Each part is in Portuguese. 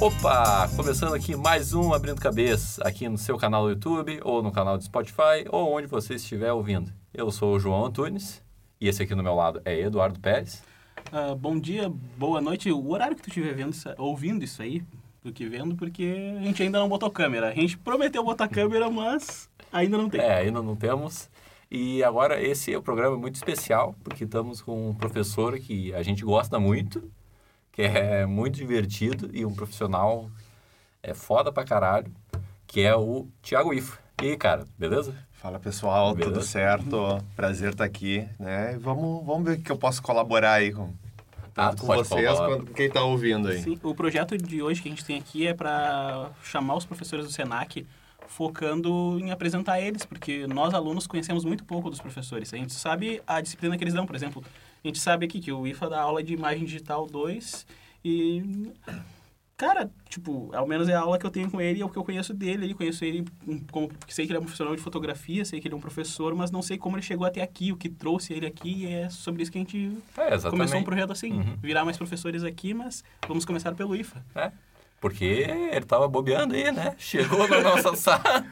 Opa! Começando aqui mais um Abrindo Cabeça, aqui no seu canal do YouTube, ou no canal do Spotify, ou onde você estiver ouvindo. Eu sou o João Antunes, e esse aqui do meu lado é Eduardo Pérez. Uh, bom dia, boa noite. O horário que tu estiver vendo, ouvindo isso aí, do que vendo, porque a gente ainda não botou câmera. A gente prometeu botar câmera, mas ainda não tem. É, ainda não temos. E agora esse é um programa muito especial, porque estamos com um professor que a gente gosta muito, que é muito divertido e um profissional é foda pra caralho, que é o Thiago Ifo. E aí, cara, beleza? Fala pessoal, beleza? tudo certo? Prazer estar aqui, né? Vamos, vamos ver o que eu posso colaborar aí com, tanto ah, com vocês quanto com quem está ouvindo aí. Sim, o projeto de hoje que a gente tem aqui é para chamar os professores do SENAC focando em apresentar eles, porque nós alunos conhecemos muito pouco dos professores. A gente sabe a disciplina que eles dão, por exemplo, a gente sabe aqui que o IFA dá aula de imagem digital 2 e cara, tipo, ao menos é a aula que eu tenho com ele, é o que eu conheço dele, ele conheço ele como sei que ele é um profissional de fotografia, sei que ele é um professor, mas não sei como ele chegou até aqui, o que trouxe ele aqui, e é sobre isso que a gente é, começou um projeto assim, uhum. virar mais professores aqui, mas vamos começar pelo IFA. É. Porque ele tava bobeando aí, né? Chegou na nossa sala.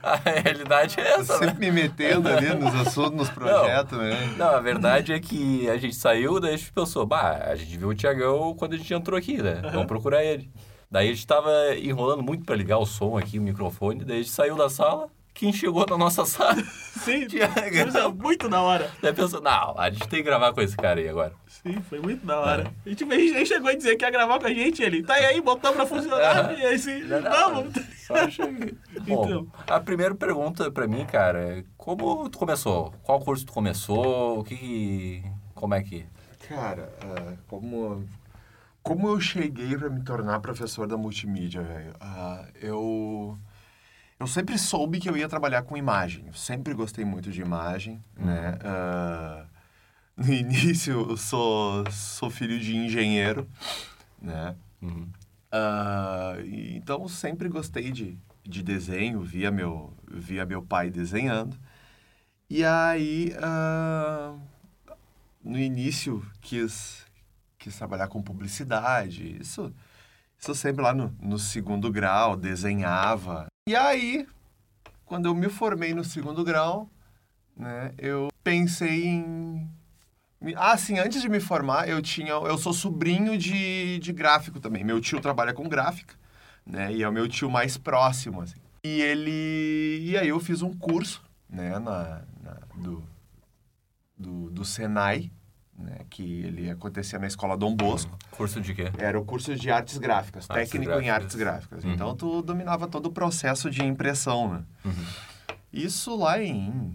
A realidade é essa. Sempre né? me metendo ali nos assuntos, nos projetos, não, né? Não, a verdade é que a gente saiu, daí a gente pensou, bah, a gente viu o Tiagão quando a gente entrou aqui, né? Uhum. Vamos procurar ele. Daí a gente tava enrolando muito para ligar o som aqui, o microfone, daí a gente saiu da sala, quem chegou na nossa sala. Sim, Tiagão. muito da hora. Daí pensou, não, a gente tem que gravar com esse cara aí agora. Sim, foi muito da hora. É. A, gente, gente chegou a dizer que ia gravar com a gente, ele tá aí, botou pra funcionar, é. e aí assim, não, vamos. Só cheguei. então. a primeira pergunta pra mim, cara, é como tu começou? Qual curso tu começou? O que... Como é que... Cara, uh, como... Como eu cheguei para me tornar professor da multimídia, velho? Uh, eu... Eu sempre soube que eu ia trabalhar com imagem. Eu sempre gostei muito de imagem, uhum. né? Uh, no início, eu sou, sou filho de engenheiro, né? Uhum. Uh, então, sempre gostei de, de desenho, via meu, via meu pai desenhando. E aí, uh, no início, quis, quis trabalhar com publicidade. Isso, isso sempre lá no, no segundo grau, desenhava. E aí, quando eu me formei no segundo grau, né, eu pensei em ah, sim, antes de me formar, eu tinha. Eu sou sobrinho de, de gráfico também. Meu tio trabalha com gráfica, né? E é o meu tio mais próximo, assim. E ele. E aí eu fiz um curso, né, na, na do, do, do Senai, né, que ele acontecia na escola Dom Bosco. Curso de quê? Era o curso de artes gráficas, artes técnico gráficas. em artes gráficas. Uhum. Então tu dominava todo o processo de impressão, né? Uhum. Isso lá em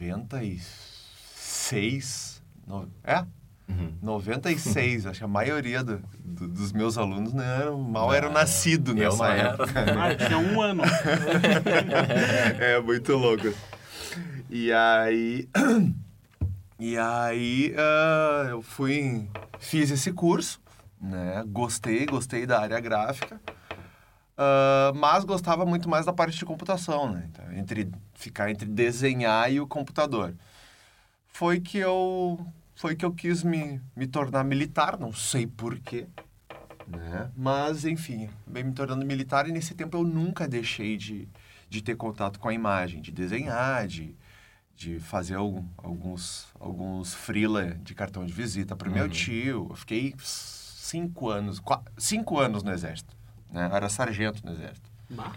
96, no, é? Uhum. 96, acho que a maioria do, do, dos meus alunos eram, mal eram nascidos nessa época. Ah, tinha um ano. é, muito louco. E aí... E aí uh, eu fui... Fiz esse curso, né? Gostei, gostei da área gráfica. Uh, mas gostava muito mais da parte de computação, né? Então, entre, ficar entre desenhar e o computador. Foi que eu foi que eu quis me, me tornar militar, não sei porquê, né? Mas, enfim, bem me tornando militar e nesse tempo eu nunca deixei de, de ter contato com a imagem, de desenhar, de, de fazer algum, alguns, alguns freela de cartão de visita para o uhum. meu tio. Eu fiquei cinco anos, quatro, cinco anos no exército, né? Eu era sargento no exército. Bah.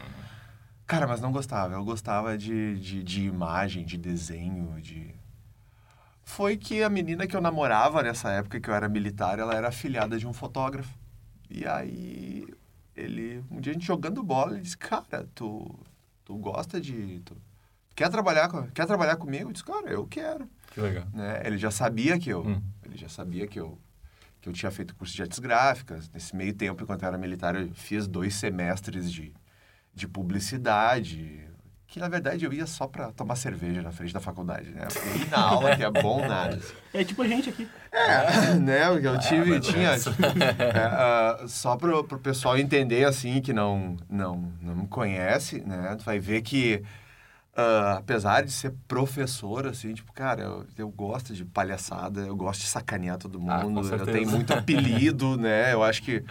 Cara, mas não gostava. Eu gostava de, de, de imagem, de desenho, de foi que a menina que eu namorava nessa época que eu era militar, ela era afilhada de um fotógrafo. E aí ele, um dia a gente jogando bola, ele disse: "Cara, tu tu gosta de tu quer trabalhar com, quer trabalhar comigo?" Eu disse: "Cara, eu quero." Que legal. Né? Ele já sabia que eu hum. ele já sabia que eu que eu tinha feito curso de artes gráficas. Nesse meio tempo, enquanto eu era militar, eu fiz dois semestres de, de publicidade, que na verdade eu ia só para tomar cerveja na frente da faculdade, né? Ir na aula que é bom nada. É tipo a gente aqui. É, né? Porque eu tive, ah, tinha... É, uh, só para o pessoal entender, assim, que não, não, não me conhece, né? Tu vai ver que, uh, apesar de ser professor, assim, tipo, cara, eu, eu gosto de palhaçada, eu gosto de sacanear todo ah, mundo, ah, eu tenho muito apelido, né? Eu acho que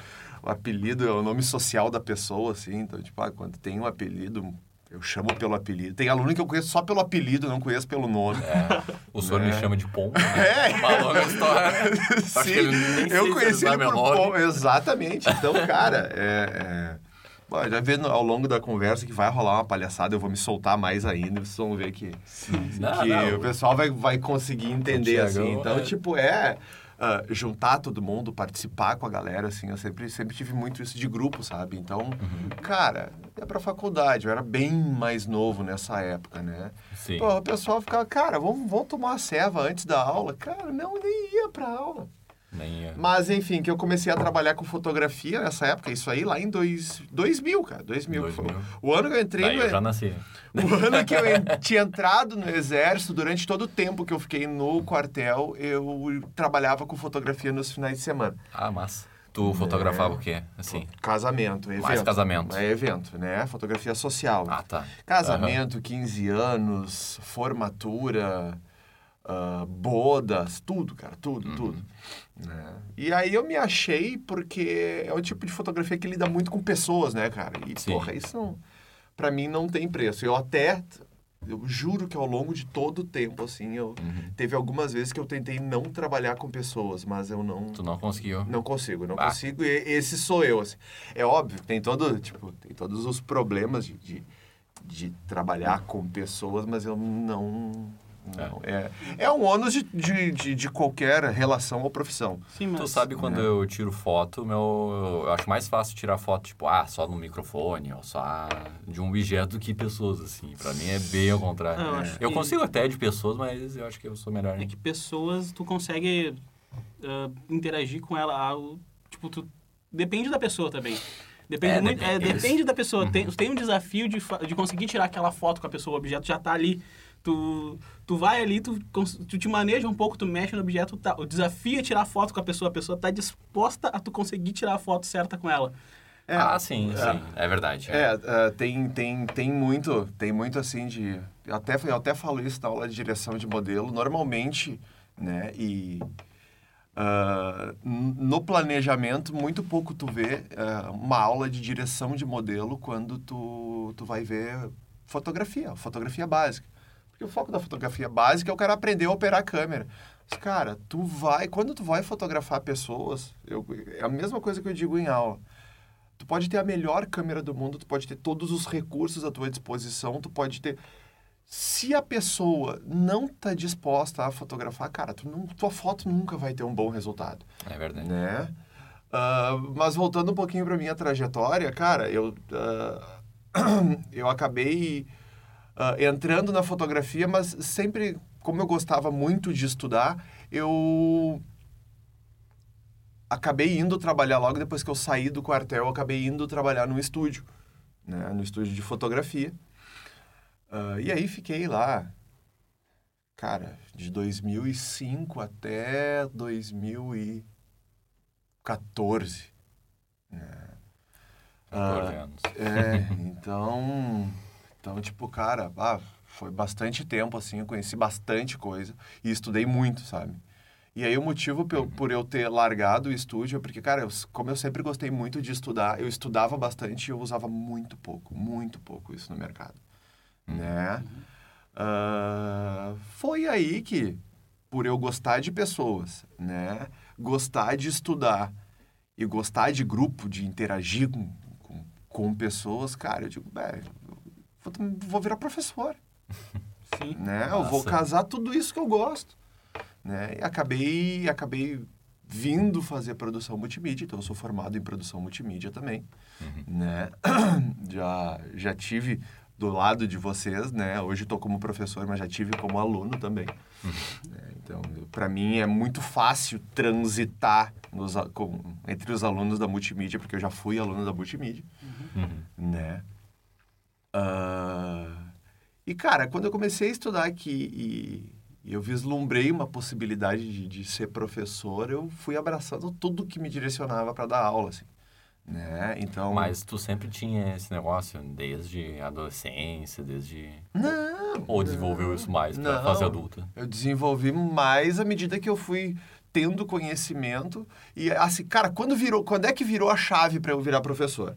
o apelido é o nome social da pessoa, assim. Então, tipo, ah, quando tem um apelido, eu chamo pelo apelido. Tem aluno que eu conheço só pelo apelido, não conheço pelo nome. É, o senhor me chama de Pombo, né? É. Uma longa história. Sim, eu conheci ele por Pombo. Exatamente. Então, cara, é... é... Bom, já vê ao longo da conversa que vai rolar uma palhaçada, eu vou me soltar mais ainda, vocês vão ver que, Sim. que não, não. o pessoal vai, vai conseguir entender, assim. Então, é... tipo, é uh, juntar todo mundo, participar com a galera, assim. Eu sempre, sempre tive muito isso de grupo, sabe? Então, uhum. cara, ia pra faculdade. Eu era bem mais novo nessa época, né? Sim. Pô, o pessoal ficava, cara, vamos, vamos tomar uma ceva antes da aula. Cara, não, nem ia pra aula. Nem. Mas, enfim, que eu comecei a trabalhar com fotografia nessa época, isso aí lá em dois, 2000, cara. 2000. 2000. Foi, o ano que eu entrei... Daí eu já nasci. O ano que eu tinha entrado no exército, durante todo o tempo que eu fiquei no quartel, eu trabalhava com fotografia nos finais de semana. Ah, massa. Tu fotografava é, o quê? Assim? Casamento, evento. Mais casamento. É evento, né? Fotografia social. Ah, tá. Casamento, uhum. 15 anos, formatura, uh, bodas, tudo, cara, tudo, uhum. tudo. Né? E aí eu me achei porque é o tipo de fotografia que lida muito com pessoas, né, cara? E, Sim. porra, isso não para mim não tem preço. Eu até eu juro que ao longo de todo o tempo, assim, eu uhum. teve algumas vezes que eu tentei não trabalhar com pessoas, mas eu não. Tu não conseguiu? Não consigo, não ah. consigo. E esse sou eu, assim. É óbvio, tem todo, tipo, tem todos os problemas de, de, de trabalhar com pessoas, mas eu não não, é. é, um ônus de, de, de, de, qualquer relação ou profissão. Sim, mas... Tu sabe quando é. eu tiro foto, meu, eu acho mais fácil tirar foto, tipo, ah, só no microfone, ou só de um objeto do que pessoas, assim. Pra mim é bem ao contrário. Não, eu, eu que... consigo até de pessoas, mas eu acho que eu sou melhor. É que pessoas, tu consegue uh, interagir com ela, uh, tipo, tu... Depende da pessoa também. Depende, é, muito, é, depende da pessoa. Uhum. Tem, tem um desafio de, de conseguir tirar aquela foto com a pessoa, o objeto já tá ali Tu, tu vai ali, tu, tu te maneja um pouco, tu mexe no objeto, tá, o desafio é tirar foto com a pessoa, a pessoa tá disposta a tu conseguir tirar a foto certa com ela. É, ah, sim, é, sim, é verdade. É, é, tem, tem, tem muito, tem muito assim de... Eu até, eu até falo isso na aula de direção de modelo, normalmente, né, e... Uh, no planejamento, muito pouco tu vê uh, uma aula de direção de modelo quando tu, tu vai ver fotografia, fotografia básica. Porque o foco da fotografia básica é o cara aprender a operar a câmera. Mas, cara, tu vai... Quando tu vai fotografar pessoas, eu, é a mesma coisa que eu digo em aula. Tu pode ter a melhor câmera do mundo, tu pode ter todos os recursos à tua disposição, tu pode ter... Se a pessoa não está disposta a fotografar, cara, tu não, tua foto nunca vai ter um bom resultado. É verdade. Né? Uh, mas voltando um pouquinho para minha trajetória, cara, eu, uh, eu acabei uh, entrando na fotografia, mas sempre, como eu gostava muito de estudar, eu acabei indo trabalhar logo depois que eu saí do quartel, eu acabei indo trabalhar no estúdio, né, no estúdio de fotografia. Uh, e aí fiquei lá, cara, de 2005 até 2014. Né? 14 uh, anos. É, então então, tipo, cara, ah, foi bastante tempo, assim, eu conheci bastante coisa e estudei muito, sabe? E aí o motivo por, por eu ter largado o estúdio é porque, cara, eu, como eu sempre gostei muito de estudar, eu estudava bastante e eu usava muito pouco, muito pouco isso no mercado, uhum. né? Uh, foi aí que, por eu gostar de pessoas, né? Gostar de estudar e gostar de grupo, de interagir com, com, com pessoas, cara, eu digo, velho, vou virar professor. Sim. Né? Eu vou casar tudo isso que eu gosto. Né? E acabei, acabei vindo fazer produção multimídia, então eu sou formado em produção multimídia também, uhum. né? já, já tive do lado de vocês, né? Hoje estou como professor, mas já tive como aluno também. Uhum. É, então, para mim é muito fácil transitar nos, com, entre os alunos da multimídia, porque eu já fui aluno da multimídia, uhum. né? Uh, e, cara, quando eu comecei a estudar aqui e, e eu vislumbrei uma possibilidade de, de, ser professor, eu fui abraçando tudo que me direcionava para dar aula, assim. Né? Então... Mas tu sempre tinha esse negócio desde adolescência, desde... Não! Ou desenvolveu não, isso mais para fase adulta? Eu desenvolvi mais à medida que eu fui tendo conhecimento e assim, cara, quando virou, quando é que virou a chave para eu virar professor?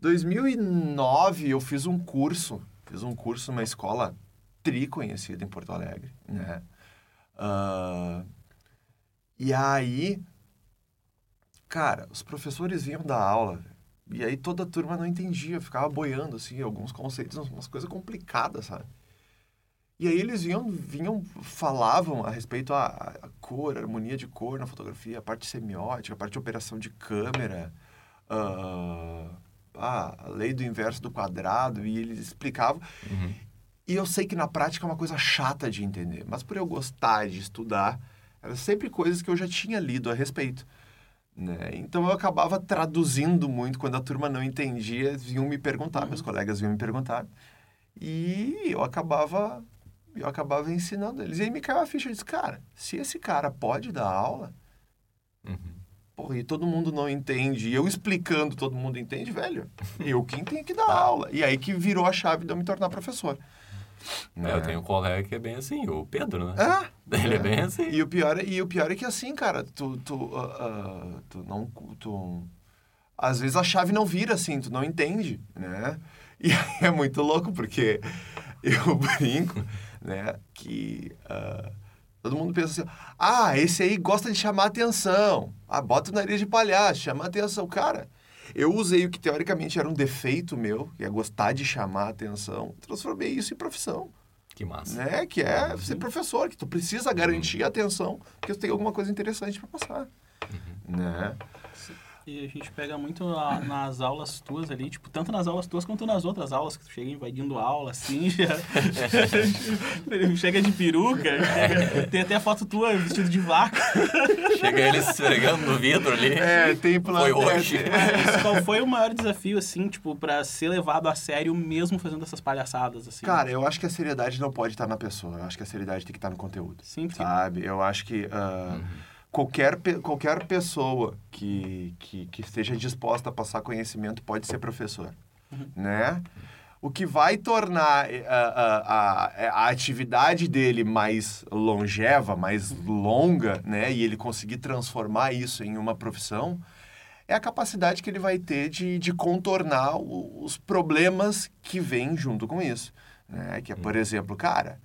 2009 eu fiz um curso, fiz um curso numa escola tri conhecida em Porto Alegre, né? Uh, e aí, cara, os professores vinham da aula e aí toda a turma não entendia, ficava boiando assim alguns conceitos, umas coisas complicadas, sabe? E aí eles vinham, vinham falavam a respeito a, a cor, harmonia de cor na fotografia, a parte semiótica, a parte de operação de câmera, uh, a lei do inverso do quadrado, e eles explicavam. Uhum. E eu sei que na prática é uma coisa chata de entender, mas por eu gostar de estudar, eram sempre coisas que eu já tinha lido a respeito. Né? Então eu acabava traduzindo muito quando a turma não entendia, vinham me perguntar, uhum. meus colegas vinham me perguntar. E eu acabava eu acabava ensinando eles. E aí me caiu a ficha. Eu disse, cara, se esse cara pode dar aula, uhum. Porra, e todo mundo não entende, e eu explicando, todo mundo entende, velho, eu quem tenho que dar tá. aula. E aí que virou a chave de eu me tornar professor. É, eu tenho um colega que é bem assim, o Pedro, né? É, Ele é, é bem assim. E o, pior, é, e o pior é que assim, cara, tu, tu, uh, uh, tu não... Tu, às vezes a chave não vira assim, tu não entende, né? E é muito louco, porque eu brinco né? Que uh, todo mundo pensa assim, ah, esse aí gosta de chamar atenção. Ah, bota o nariz de palhaço, chama atenção. Cara, eu usei o que teoricamente era um defeito meu, que é gostar de chamar atenção, transformei isso em profissão. Que massa. Né? Que é uhum. ser professor, que tu precisa garantir a atenção, porque tu tem alguma coisa interessante para passar. Uhum. Né? E a gente pega muito a, nas aulas tuas ali, tipo, tanto nas aulas tuas quanto nas outras aulas, que tu chega invadindo aula, assim, já... chega de peruca, chega, tem até a foto tua vestido de vaca. Chega ele esfregando no vidro ali. É, tem Foi hoje. Mas qual foi o maior desafio, assim, tipo, pra ser levado a sério mesmo fazendo essas palhaçadas, assim? Cara, eu acho que a seriedade não pode estar na pessoa, eu acho que a seriedade tem que estar no conteúdo. Sim, Sabe? Eu acho que... Uh, uhum qualquer, qualquer pessoa que, que, que esteja disposta a passar conhecimento pode ser professor, uhum. né? O que vai tornar eh, a, a, a, a, atividade dele mais longeva, mais longa, né? E ele conseguir transformar isso em uma profissão é a capacidade que ele vai ter de, de contornar os problemas que vêm junto com isso. Né? Que é, por uhum. exemplo, cara,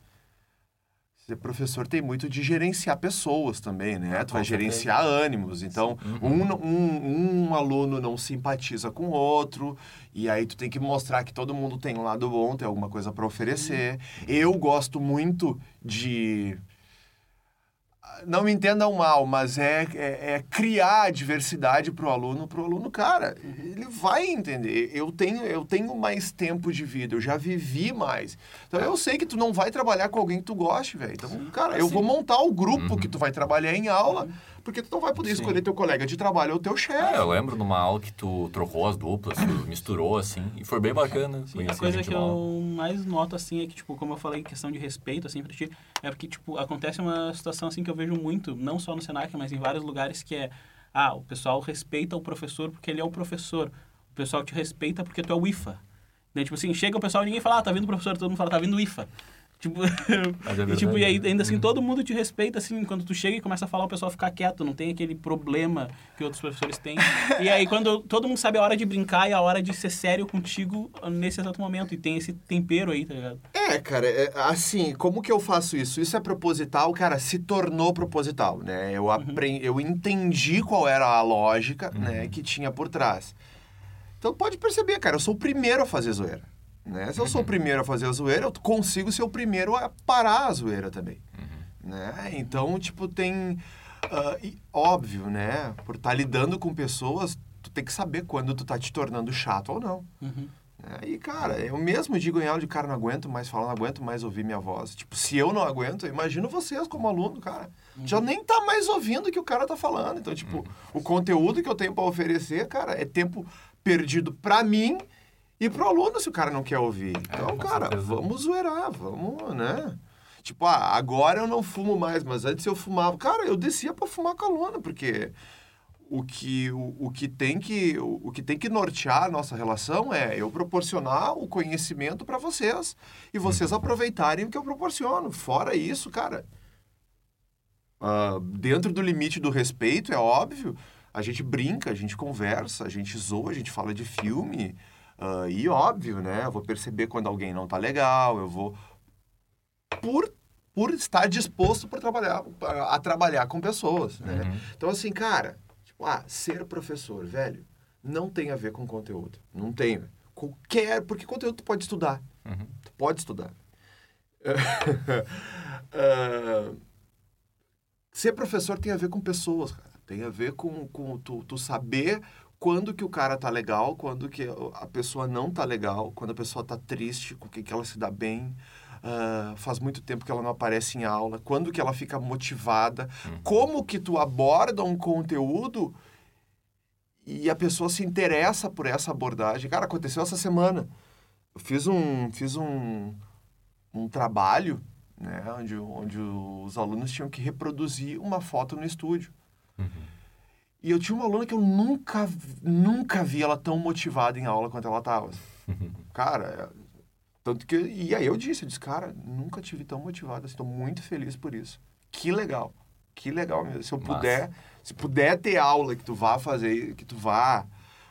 Ser professor tem muito de gerenciar pessoas também, né? Ah, tu vai gerenciar ânimos. Então, uhum. um, um, um aluno não simpatiza com o outro, e aí tu tem que mostrar que todo mundo tem um lado bom, tem alguma coisa para oferecer. Uhum. Eu gosto muito de não me entendam mal, mas é, é, é criar diversidade para o aluno, para o aluno, cara, ele vai entender. Eu tenho, eu tenho mais tempo de vida, eu já vivi mais. Então eu sei que tu não vai trabalhar com alguém que tu goste, velho. Então, cara, eu vou montar o grupo uhum. que tu vai trabalhar em aula porque tu não vai poder Sim. escolher teu colega de trabalho ou teu chefe. É, eu lembro numa aula que tu trocou as duplas, tu misturou, assim, e foi bem bacana. Sim, a coisa que eu mais noto, assim, é que, tipo, como eu falei, questão de respeito, assim, pra ti, é porque, tipo, acontece uma situação, assim, que eu vejo muito, não só no Senac, mas em vários lugares, que é, ah, o pessoal respeita o professor porque ele é o professor. O pessoal te respeita porque tu é o IFA. Daí, tipo assim, chega o pessoal e ninguém fala, ah, tá vindo o professor, todo mundo fala, tá vindo o IFA. Tipo, é e, tipo, e aí, ainda assim, uhum. todo mundo te respeita, assim, quando tu chega e começa a falar, o pessoal fica quieto, não tem aquele problema que outros professores têm. e aí, quando todo mundo sabe a hora de brincar e a hora de ser sério contigo nesse exato momento, e tem esse tempero aí, tá ligado? É, cara, é, assim, como que eu faço isso? Isso é proposital, cara, se tornou proposital, né? Eu, aprendi, uhum. eu entendi qual era a lógica, né, uhum. né, que tinha por trás. Então, pode perceber, cara, eu sou o primeiro a fazer zoeira. Né? Se eu sou o primeiro a fazer a zoeira, eu consigo ser o primeiro a parar a zoeira também. Uhum. Né? Então, tipo, tem... Uh, e, óbvio, né? Por estar tá lidando com pessoas, tu tem que saber quando tu tá te tornando chato ou não. Uhum. Né? E, cara, eu mesmo digo em aula de cara, não aguento mais falar, não aguento mais ouvir minha voz. Tipo, se eu não aguento, imagino vocês como aluno, cara. Uhum. Já nem tá mais ouvindo o que o cara tá falando. Então, tipo, uhum. o conteúdo que eu tenho para oferecer, cara, é tempo perdido para mim e pro aluno, se o cara não quer ouvir. É, então, é, cara, certeza. vamos zoeirar, vamos, né? Tipo, ah, agora eu não fumo mais, mas antes eu fumava. Cara, eu descia para fumar com a aluno, porque o que, o, o, que tem que, o, o, que tem que nortear a nossa relação é eu proporcionar o conhecimento para vocês e vocês uhum. aproveitarem o que eu proporciono. Fora isso, cara, Uh, dentro do limite do respeito, é óbvio. A gente brinca, a gente conversa, a gente zoa, a gente fala de filme. Uh, e óbvio, né? Eu vou perceber quando alguém não tá legal, eu vou. Por, por estar disposto por trabalhar, a, trabalhar com pessoas, né? Uhum. Então, assim, cara, tipo, ah, ser professor, velho, não tem a ver com conteúdo. Não tem. Qualquer. Porque conteúdo tu pode estudar. Uhum. Tu pode estudar. uh, ser professor tem a ver com pessoas, cara. Tem a ver com, com tu, tu saber quando que o cara tá legal, quando que a pessoa não tá legal, quando a pessoa tá triste, com o que, que ela se dá bem. Uh, faz muito tempo que ela não aparece em aula, quando que ela fica motivada, uhum. como que tu aborda um conteúdo e a pessoa se interessa por essa abordagem. Cara, aconteceu essa semana. Eu fiz um, fiz um, um trabalho né, onde, onde os alunos tinham que reproduzir uma foto no estúdio. Uhum. E eu tinha uma aluna que eu nunca, nunca vi ela tão motivada em aula quanto ela estava. Cara, tanto que... E aí eu disse, eu disse, cara, nunca tive tão motivada, estou muito feliz por isso. Que legal, que legal mesmo. Se eu Massa. puder, se puder ter aula que tu vá fazer, que tu vá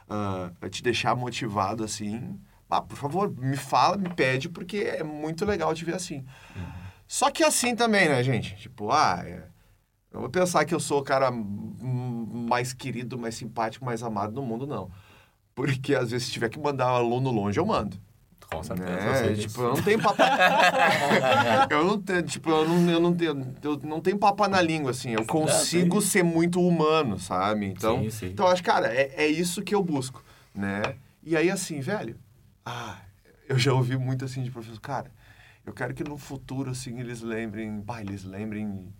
uh, te deixar motivado assim, ah, por favor, me fala, me pede, porque é muito legal te ver assim. Uhum. Só que assim também, né, gente? Tipo, ah, é, eu vou pensar que eu sou o cara mais querido, mais simpático, mais amado do mundo, não. Porque às vezes se tiver que mandar um aluno longe, eu mando. Com certeza. Né? Tipo, eu não tenho papo. eu não tenho, tipo, eu não, eu não tenho, eu não tenho papo na língua, assim. Eu consigo ser muito humano, sabe? Então, sim, sim. então acho, cara, é, é isso que eu busco, né? E aí, assim, velho, ah, eu já ouvi muito assim de professor, cara, eu quero que no futuro, assim, eles lembrem, pá, eles lembrem.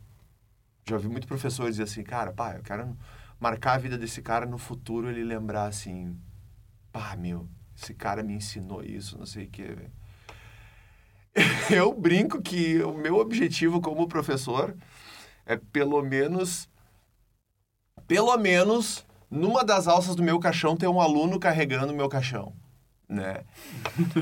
Já ouvi muito professor dizer assim, cara, pá, eu quero marcar a vida desse cara no futuro, ele lembrar assim, pá, meu, esse cara me ensinou isso, não sei o quê. Eu brinco que o meu objetivo como professor é pelo menos, pelo menos, numa das alças do meu caixão ter um aluno carregando o meu caixão né?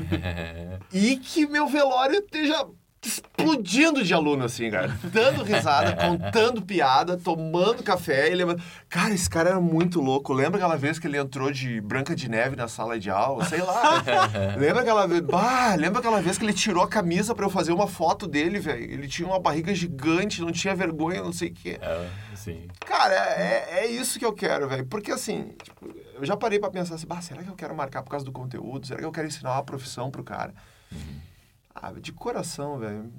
e que meu velório esteja explodindo de aluno, assim, cara. Dando risada, contando piada, tomando café e lembra... Cara, esse cara era muito louco. Lembra aquela vez que ele entrou de Branca de Neve na sala de aula? Sei lá. lembra aquela vez... Bah, lembra aquela vez que ele tirou a camisa para eu fazer uma foto dele, velho? Ele tinha uma barriga gigante, não tinha vergonha, não sei o quê. É, sim. Cara, é, é isso que eu quero, velho. Porque, assim, tipo, eu já parei para pensar assim, bah, será que eu quero marcar por causa do conteúdo? Será que eu quero ensinar uma profissão pro cara? Uhum. Ah, de coração, velho.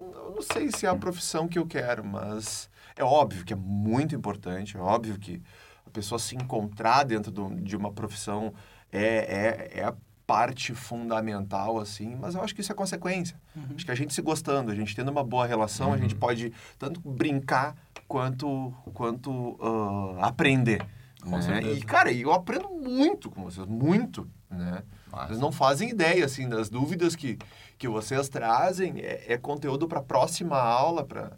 Eu não sei se é a profissão que eu quero, mas é óbvio que é muito importante, é óbvio que a pessoa se encontrar dentro do, de uma profissão é, é, é a parte fundamental, assim, mas eu acho que isso é consequência. Uhum. Acho que a gente se gostando, a gente tendo uma boa relação, uhum. a gente uhum. pode tanto brincar quanto, quanto uh, aprender. Né? E, cara, eu aprendo muito com vocês, muito, né? Vocês não fazem ideia, assim, das dúvidas que, que vocês trazem. É, é conteúdo para a próxima aula, para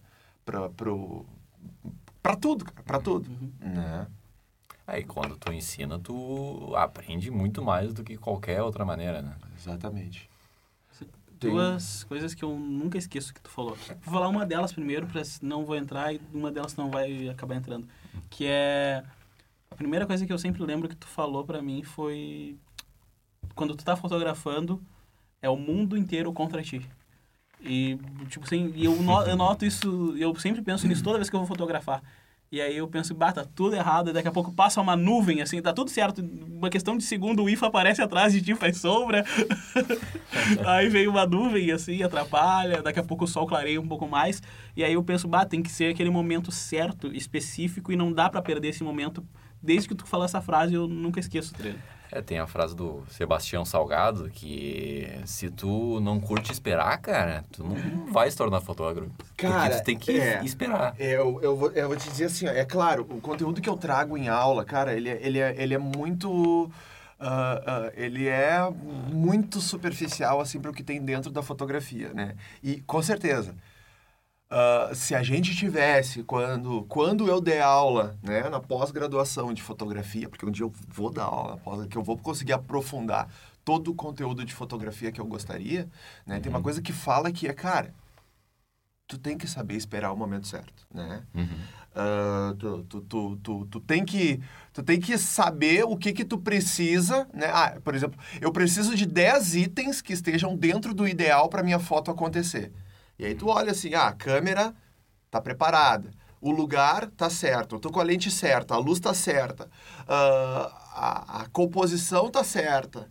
para tudo, cara, para tudo, uhum. né? Aí, quando tu ensina, tu aprende muito mais do que qualquer outra maneira, né? Exatamente. Duas coisas que eu nunca esqueço que tu falou. Vou falar uma delas primeiro, para não vou entrar, e uma delas não vai acabar entrando. Que é a primeira coisa que eu sempre lembro que tu falou para mim foi quando tu tá fotografando é o mundo inteiro contra ti. E tipo assim, eu, no, eu noto isso, eu sempre penso nisso toda vez que eu vou fotografar. E aí eu penso, bah, tá tudo errado, e daqui a pouco passa uma nuvem, assim, tá tudo certo. Uma questão de segundo, o IFA aparece atrás de ti, faz sombra. aí vem uma nuvem, assim, atrapalha, daqui a pouco o sol clareia um pouco mais. E aí eu penso, bah, tem que ser aquele momento certo, específico, e não dá para perder esse momento desde que tu falou essa frase, eu nunca esqueço treino. É, tem a frase do Sebastião Salgado que se tu não curte esperar, cara, tu não vai se tornar fotógrafo. Cara, porque tu tem que é, esperar. É, eu, eu, vou, eu vou te dizer assim, ó, é claro, o conteúdo que eu trago em aula, cara, ele, é, ele, é, ele é muito... Uh, uh, ele é muito superficial, assim, para o que tem dentro da fotografia, né? E, com certeza, Uh, se a gente tivesse, quando, quando eu der aula, né, na pós-graduação de fotografia, porque um dia eu vou dar aula, que eu vou conseguir aprofundar todo o conteúdo de fotografia que eu gostaria, né, uhum. tem uma uhum. coisa que fala que é, cara, tu tem que saber esperar o momento certo, né? Uhum. Uh, tu, tu, tu, tu, tu, tem que, tu tem que saber o que que tu precisa, né? Ah, por exemplo, eu preciso de 10 itens que estejam dentro do ideal para minha foto acontecer. E aí tu olha assim, ah, a câmera tá preparada, o lugar tá certo, eu tô com a lente certa, a luz tá certa, uh, a, a, composição tá certa,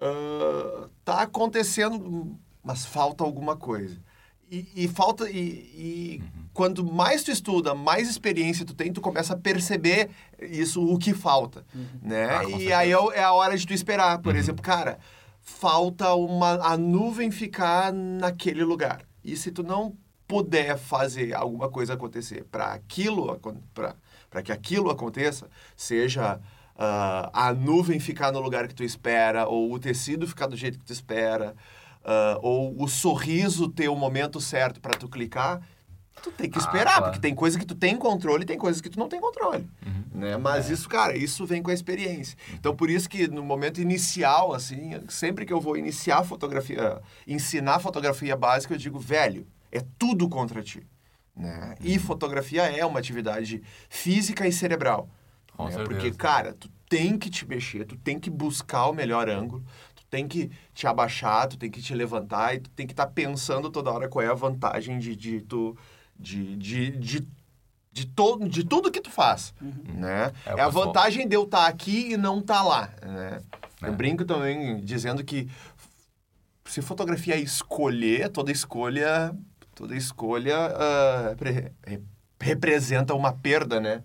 uh, tá acontecendo, mas falta alguma coisa. E, e falta. E, e uhum. quanto mais tu estuda, mais experiência tu tem, tu começa a perceber isso, o que falta. Uhum. Né? Ah, e aí é, é, a hora de tu esperar. Por uhum. exemplo, cara, falta uma, a nuvem ficar naquele lugar. E se tu não puder fazer alguma coisa acontecer para aquilo, para que aquilo aconteça, seja uh, a nuvem ficar no lugar que tu espera, ou o tecido ficar do jeito que tu espera, uh, ou o sorriso ter o momento certo para tu clicar, tu tem que ah, esperar, ah, claro. porque tem coisa que tu tem controle e tem coisas que tu não tem controle. Uhum. Né? Mas é. isso, cara, isso vem com a experiência. Então, por isso que no momento inicial, assim, sempre que eu vou iniciar fotografia, ensinar fotografia básica, eu digo, velho, é tudo contra ti. Né? Uhum. E fotografia é uma atividade física e cerebral. Com né? Porque, cara, tu tem que te mexer, tu tem que buscar o melhor ângulo, tem que te abaixar, tu tem que te levantar e tu tem que estar tá pensando toda hora qual é a vantagem de, de tu de, de, de, de, todo, de tudo que tu faz, uhum. né? É, é a vantagem de eu estar tá aqui e não estar tá lá, né? É. Eu brinco também dizendo que se fotografia é escolher, toda escolha, toda escolha uh, pre, representa uma perda, né?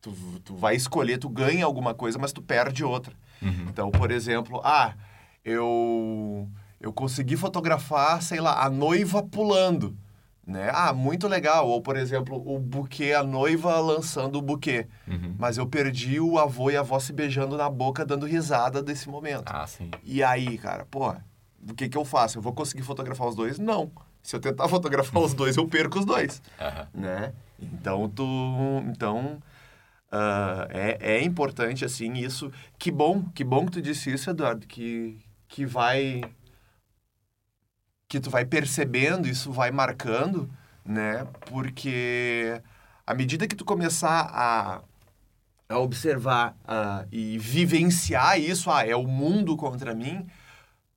Tu, tu vai escolher, tu ganha alguma coisa, mas tu perde outra. Uhum. Então, por exemplo, ah, eu eu consegui fotografar, sei lá, a noiva pulando, né? Ah, muito legal. Ou, por exemplo, o buquê, a noiva lançando o buquê. Uhum. Mas eu perdi o avô e a avó se beijando na boca, dando risada desse momento. Ah, sim. E aí, cara, pô, o que que eu faço? Eu vou conseguir fotografar os dois? Não. Se eu tentar fotografar os dois, eu perco os dois, uhum. né? Então, tu... Então... Uh, é, é importante, assim, isso. Que bom, que bom que tu disse isso, Eduardo, que, que vai que tu vai percebendo, isso vai marcando, né? Porque à medida que tu começar a, a observar uh, e vivenciar isso, ah, é o mundo contra mim,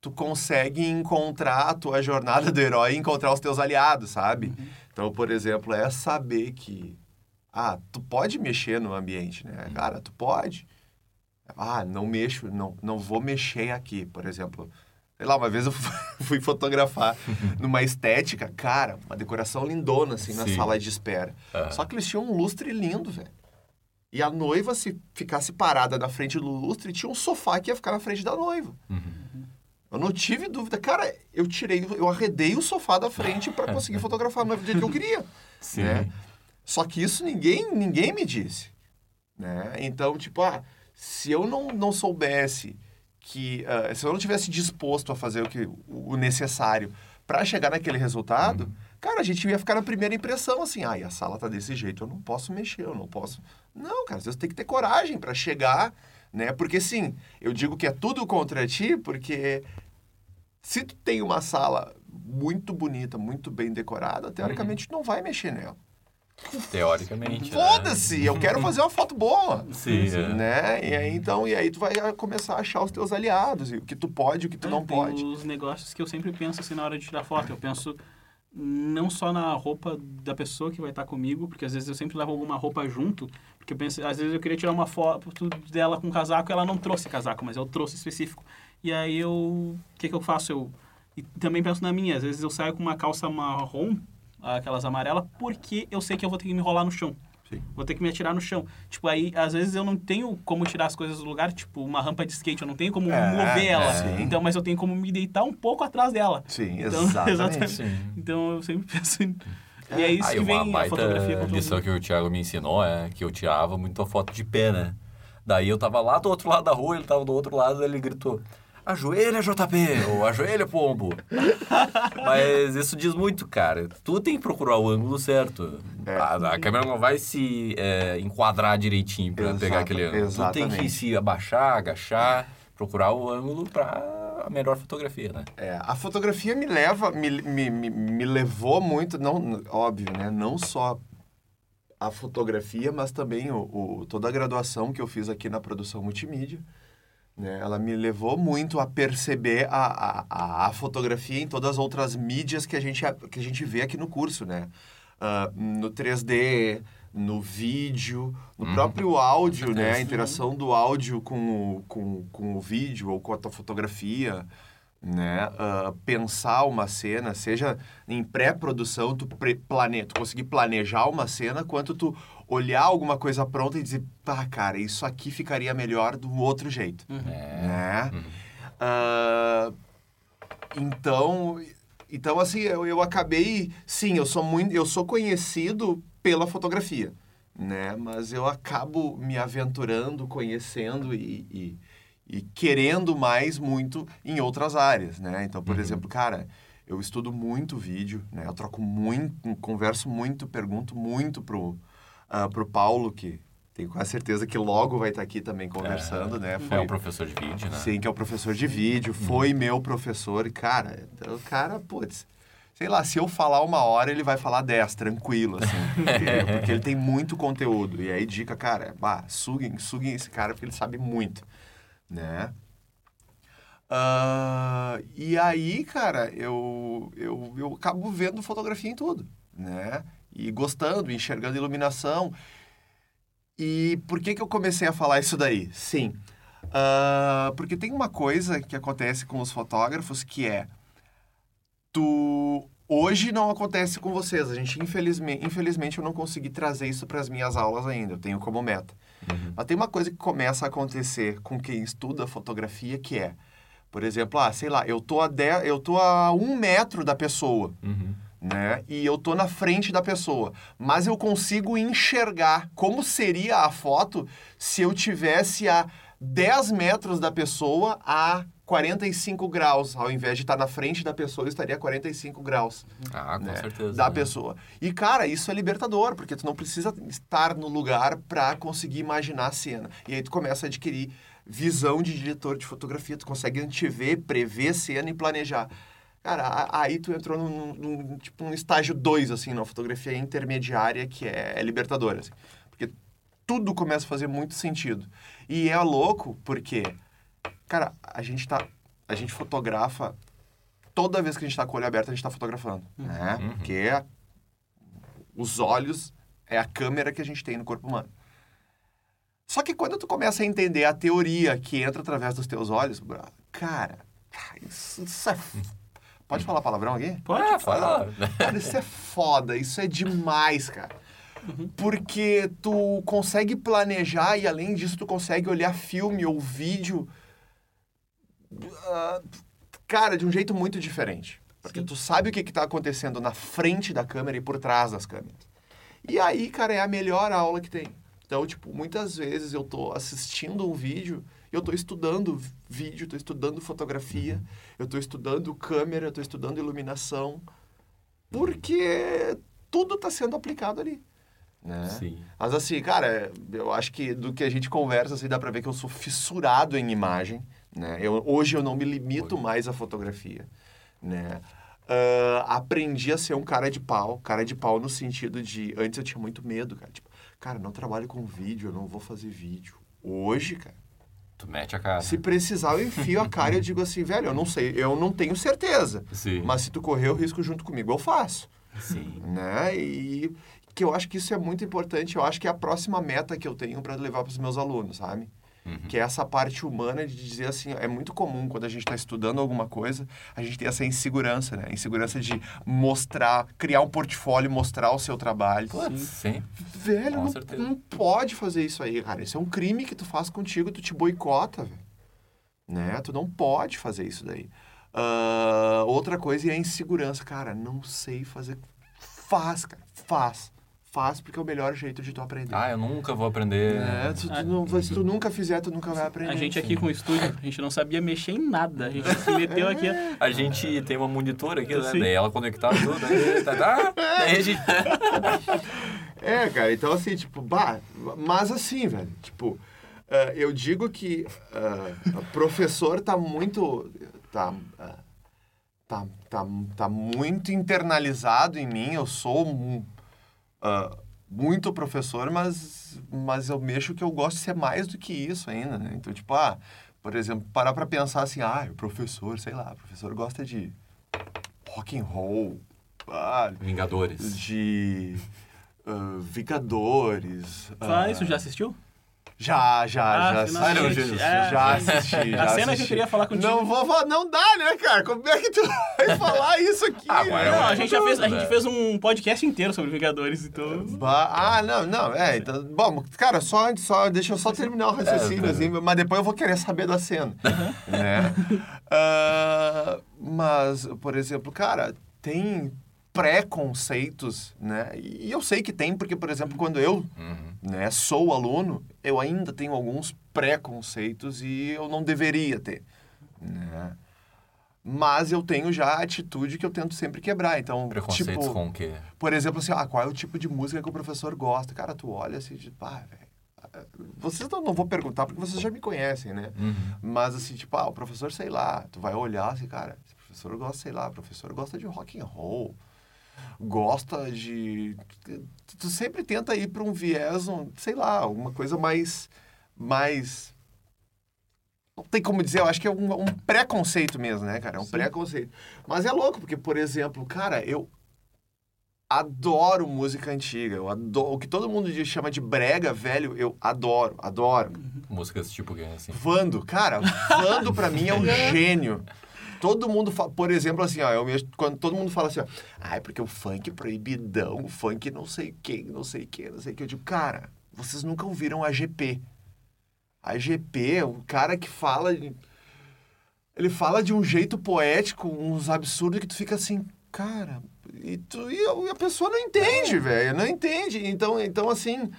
tu consegue encontrar a tua jornada do herói e encontrar os teus aliados, sabe? Uhum. Então, por exemplo, é saber que ah, tu pode mexer no ambiente, né? Cara, tu pode. Ah, não mexo, não, não vou mexer aqui, por exemplo. Sei lá, uma vez eu fui fotografar numa estética, cara, uma decoração lindona, assim, na Sim. sala de espera. Uhum. Só que eles tinham um lustre lindo, velho. E a noiva, se ficasse parada na frente do lustre, tinha um sofá que ia ficar na frente da noiva. Uhum. Eu não tive dúvida. Cara, eu tirei, eu arredei o sofá da frente para conseguir fotografar a noiva do jeito que eu queria. Sim. Né? Só que isso ninguém, ninguém me disse. Né? Então, tipo, ah, se eu não, não soubesse que. Uh, se eu não tivesse disposto a fazer o, que, o necessário para chegar naquele resultado, uhum. cara, a gente ia ficar na primeira impressão assim: ah, a sala tá desse jeito, eu não posso mexer, eu não posso. Não, cara, você tem que ter coragem para chegar, né? Porque sim, eu digo que é tudo contra ti, porque se tu tem uma sala muito bonita, muito bem decorada, teoricamente uhum. tu não vai mexer nela. Teoricamente. Né? Foda-se, né? eu quero fazer uma foto boa. Sim. É. Né? E aí, então, e aí tu vai começar a achar os teus aliados, e o que tu pode e o que tu é, não pode. os negócios que eu sempre penso assim na hora de tirar foto. Eu penso não só na roupa da pessoa que vai estar comigo, porque às vezes eu sempre levo alguma roupa junto, porque eu penso, às vezes eu queria tirar uma foto dela com casaco, ela não trouxe casaco, mas eu trouxe específico. E aí eu, o que que eu faço? Eu e também penso na minha, às vezes eu saio com uma calça marrom aquelas amarelas, porque eu sei que eu vou ter que me rolar no chão. Sim. Vou ter que me atirar no chão. Tipo, aí, às vezes eu não tenho como tirar as coisas do lugar, tipo, uma rampa de skate, eu não tenho como é, mover ela. É, então, mas eu tenho como me deitar um pouco atrás dela. Sim, então, exatamente. exatamente. Sim. Então, eu sempre penso em... E é isso aí, que vem a fotografia A lição que o Thiago me ensinou é que eu tirava muito foto de pé, né? Daí eu tava lá do outro lado da rua, ele tava do outro lado, ele gritou ajoelha, JP, ou ajoelha, pombo. Mas isso diz muito, cara. Tu tem que procurar o ângulo certo. É. A, a, câmera não vai se é, enquadrar direitinho para pegar aquele ângulo. Exatamente. Tu tem que se abaixar, agachar, procurar o ângulo para a melhor fotografia, né? É, a fotografia me leva, me, me, me, me levou muito, não, óbvio, né? Não só a fotografia, mas também o, o, toda a graduação que eu fiz aqui na produção multimídia. Né? Ela me levou muito a perceber a, a, a, fotografia em todas as outras mídias que a gente, que a gente vê aqui no curso, né? Uh, no 3D, no vídeo, no uhum. próprio áudio, né? A interação do áudio com o, com, com o vídeo ou com a tua fotografia, né? Uh, pensar uma cena, seja em pré-produção, tu, pre plane... tu conseguir planejar uma cena, quanto tu olhar alguma coisa pronta e dizer, pá, cara, isso aqui ficaria melhor do outro jeito, uhum. né? Uhum. Uh, então, então assim, eu, eu acabei, sim, eu sou muito, eu sou conhecido pela fotografia, né? Mas eu acabo me aventurando, conhecendo e, e, e querendo mais muito em outras áreas, né? Então, por uhum. exemplo, cara, eu estudo muito vídeo, né? Eu troco muito, converso muito, pergunto muito pro, uh, pro Paulo, que tenho quase certeza que logo vai estar aqui também conversando, é, né? Foi, é o professor de vídeo, né? Sim, que é o professor de vídeo, foi uhum. meu professor, e, cara, o cara, putz, sei lá, se eu falar uma hora, ele vai falar dez, tranquilo, assim. porque, porque, ele tem muito conteúdo. E aí, dica, cara, bah, suguem, suguem esse cara porque ele sabe muito, né? Uh, e aí, cara, eu, eu, eu acabo vendo fotografia em tudo, né? E gostando, enxergando iluminação. E por que, que eu comecei a falar isso daí? Sim, uh, porque tem uma coisa que acontece com os fotógrafos que é tu hoje não acontece com vocês. A gente infelizmente, infelizmente eu não consegui trazer isso para as minhas aulas ainda. Eu tenho como meta. Uhum. Mas tem uma coisa que começa a acontecer com quem estuda fotografia que é, por exemplo, ah, sei lá, eu tô a dez, eu tô a um metro da pessoa. Uhum. Né? E eu tô na frente da pessoa, mas eu consigo enxergar como seria a foto se eu tivesse a 10 metros da pessoa a 45 graus, ao invés de estar na frente da pessoa, estaria a 45 graus. Ah, com né? certeza. Da né? pessoa. E, cara, isso é libertador, porque tu não precisa estar no lugar para conseguir imaginar a cena. E aí tu começa a adquirir visão de diretor de fotografia, tu consegue antever, prever cena e planejar. Cara, aí tu entrou num, num tipo, um estágio 2, assim, na fotografia intermediária, que é, é libertador, assim. Porque tudo começa a fazer muito sentido. E é louco, porque Cara, a gente tá. A gente fotografa. Toda vez que a gente tá com o olho aberto, a gente tá fotografando. Uhum. Né? Uhum. Porque os olhos é a câmera que a gente tem no corpo humano. Só que quando tu começa a entender a teoria que entra através dos teus olhos, cara, isso, isso é. Pode falar palavrão aqui? Pode falar. Cara, isso é foda, isso é demais, cara. Uhum. Porque tu consegue planejar e além disso tu consegue olhar filme ou vídeo uh, cara, de um jeito muito diferente. Porque Sim. tu sabe o que está acontecendo na frente da câmera e por trás das câmeras. E aí, cara, é a melhor aula que tem. Então, tipo, muitas vezes eu tô assistindo um vídeo eu tô estudando vídeo, tô estudando fotografia, uhum. eu tô estudando câmera, eu tô estudando iluminação, porque tudo está sendo aplicado ali. Né? Sim. Mas assim, cara, eu acho que do que a gente conversa, assim, dá pra ver que eu sou fissurado em imagem. Né? Eu, hoje eu não me limito mais à fotografia. Né? Uh, aprendi a ser um cara de pau. Cara de pau no sentido de... Antes eu tinha muito medo, cara. Tipo, cara, não trabalho com vídeo, eu não vou fazer vídeo. Hoje, cara... Tu mete a cara. Se precisar, eu enfio a cara e eu digo assim, velho, eu não sei, eu não tenho certeza. Sim. Mas se tu correr o risco junto comigo, eu faço. Sim. Né? E que eu acho que isso é muito importante. Eu acho que é a próxima meta que eu tenho para levar para os meus alunos, sabe? Uhum. Que é essa parte humana de dizer assim, é muito comum quando a gente está estudando alguma coisa, a gente tem essa insegurança, né? Insegurança de mostrar, criar um portfólio, mostrar o seu trabalho. Sim. Sim. Velho, não, não, pode fazer isso aí, cara. Isso é um crime que tu faz contigo, tu te boicota, velho. Né? Tu não pode fazer isso daí. Uh, outra coisa é a insegurança. Cara, não sei fazer. Faz, cara. Faz faz porque é o melhor jeito de tu aprender. Ah, eu nunca vou aprender. É, tu, tu não, se tu nunca fizer, tu nunca vai aprender. A gente aqui com o estúdio, a gente não sabia mexer em nada. A gente se meteu aqui. A gente tem uma monitora aqui, né? Daí ela conectava tudo, aí, tá, tá, daí a gente... É, cara, então assim, tipo, bah, mas assim, velho, tipo, uh, eu digo que uh, o professor tá muito tá, uh, tá, tá, tá muito internalizado em mim. Eu sou uh, muito professor, mas, mas eu mexo que eu gosto de ser mais do que isso ainda, né? Então, tipo, ah, por exemplo, parar pra pensar assim, ah, o professor, sei lá, o professor gosta de rock and roll, ah, Vingadores. de uh, Vingadores. Ah, uh, isso já assistiu? Já, já, Ah, já você não assisti. assiste. já É. assisti, já A cena que eu assisti. queria falar contigo. Não vou, vou- não dá, né, cara? Como é que tu vai falar isso aqui? Ah, agora né? Não, a É, gente já fez, a gente né? fez um podcast inteiro sobre Vingadores, então... Ba- Ah, não, não, é, então, bom, cara, só, só, deixa eu só terminar o raciocínio, É, assim, mas depois eu vou querer saber da cena, né? Ah, mas, por exemplo, cara, tem preconceitos, né? E eu sei que tem, porque, por exemplo, quando eu Uhum. né, sou aluno, eu ainda tenho alguns preconceitos e eu não deveria ter, né? Mas eu tenho já a atitude que eu tento sempre quebrar. Então, Preconceitos tipo, com o quê? por exemplo, assim, ah, qual é o tipo de música que o professor gosta? Cara, tu olha assim, tipo, ah, velho. Vocês não, não vou perguntar porque vocês já me conhecem, né? Uhum. Mas assim, tipo, ah, o professor, sei lá, tu vai olhar assim, cara, esse professor gosta, sei lá, o professor gosta de rock and roll, gosta de. Tu, tu sempre tenta ir para um viés, um, sei lá, uma coisa mais. mais. Não tem como dizer, eu acho que é um, um preconceito mesmo, né, cara? É um Sim. preconceito. Mas é louco, porque, por exemplo, cara, eu adoro música antiga. Eu adoro. O que todo mundo chama de brega, velho, eu adoro, adoro. Músicas tipo que assim. Vando, cara, Vando pra mim é um gênio. Todo mundo fala, por exemplo, assim, ó, eu mesmo- quando todo mundo fala assim, ó, ai, porque o funk é proibidão, o funk não sei quem, não sei quem, não sei o que. Eu digo, cara, vocês nunca ouviram a GP. A GP é um cara que fala. Ele fala de um jeito poético, uns absurdos que tu fica assim, cara. E, tu, e a- pessoa não entende, velho. Não entende. Então, então assim.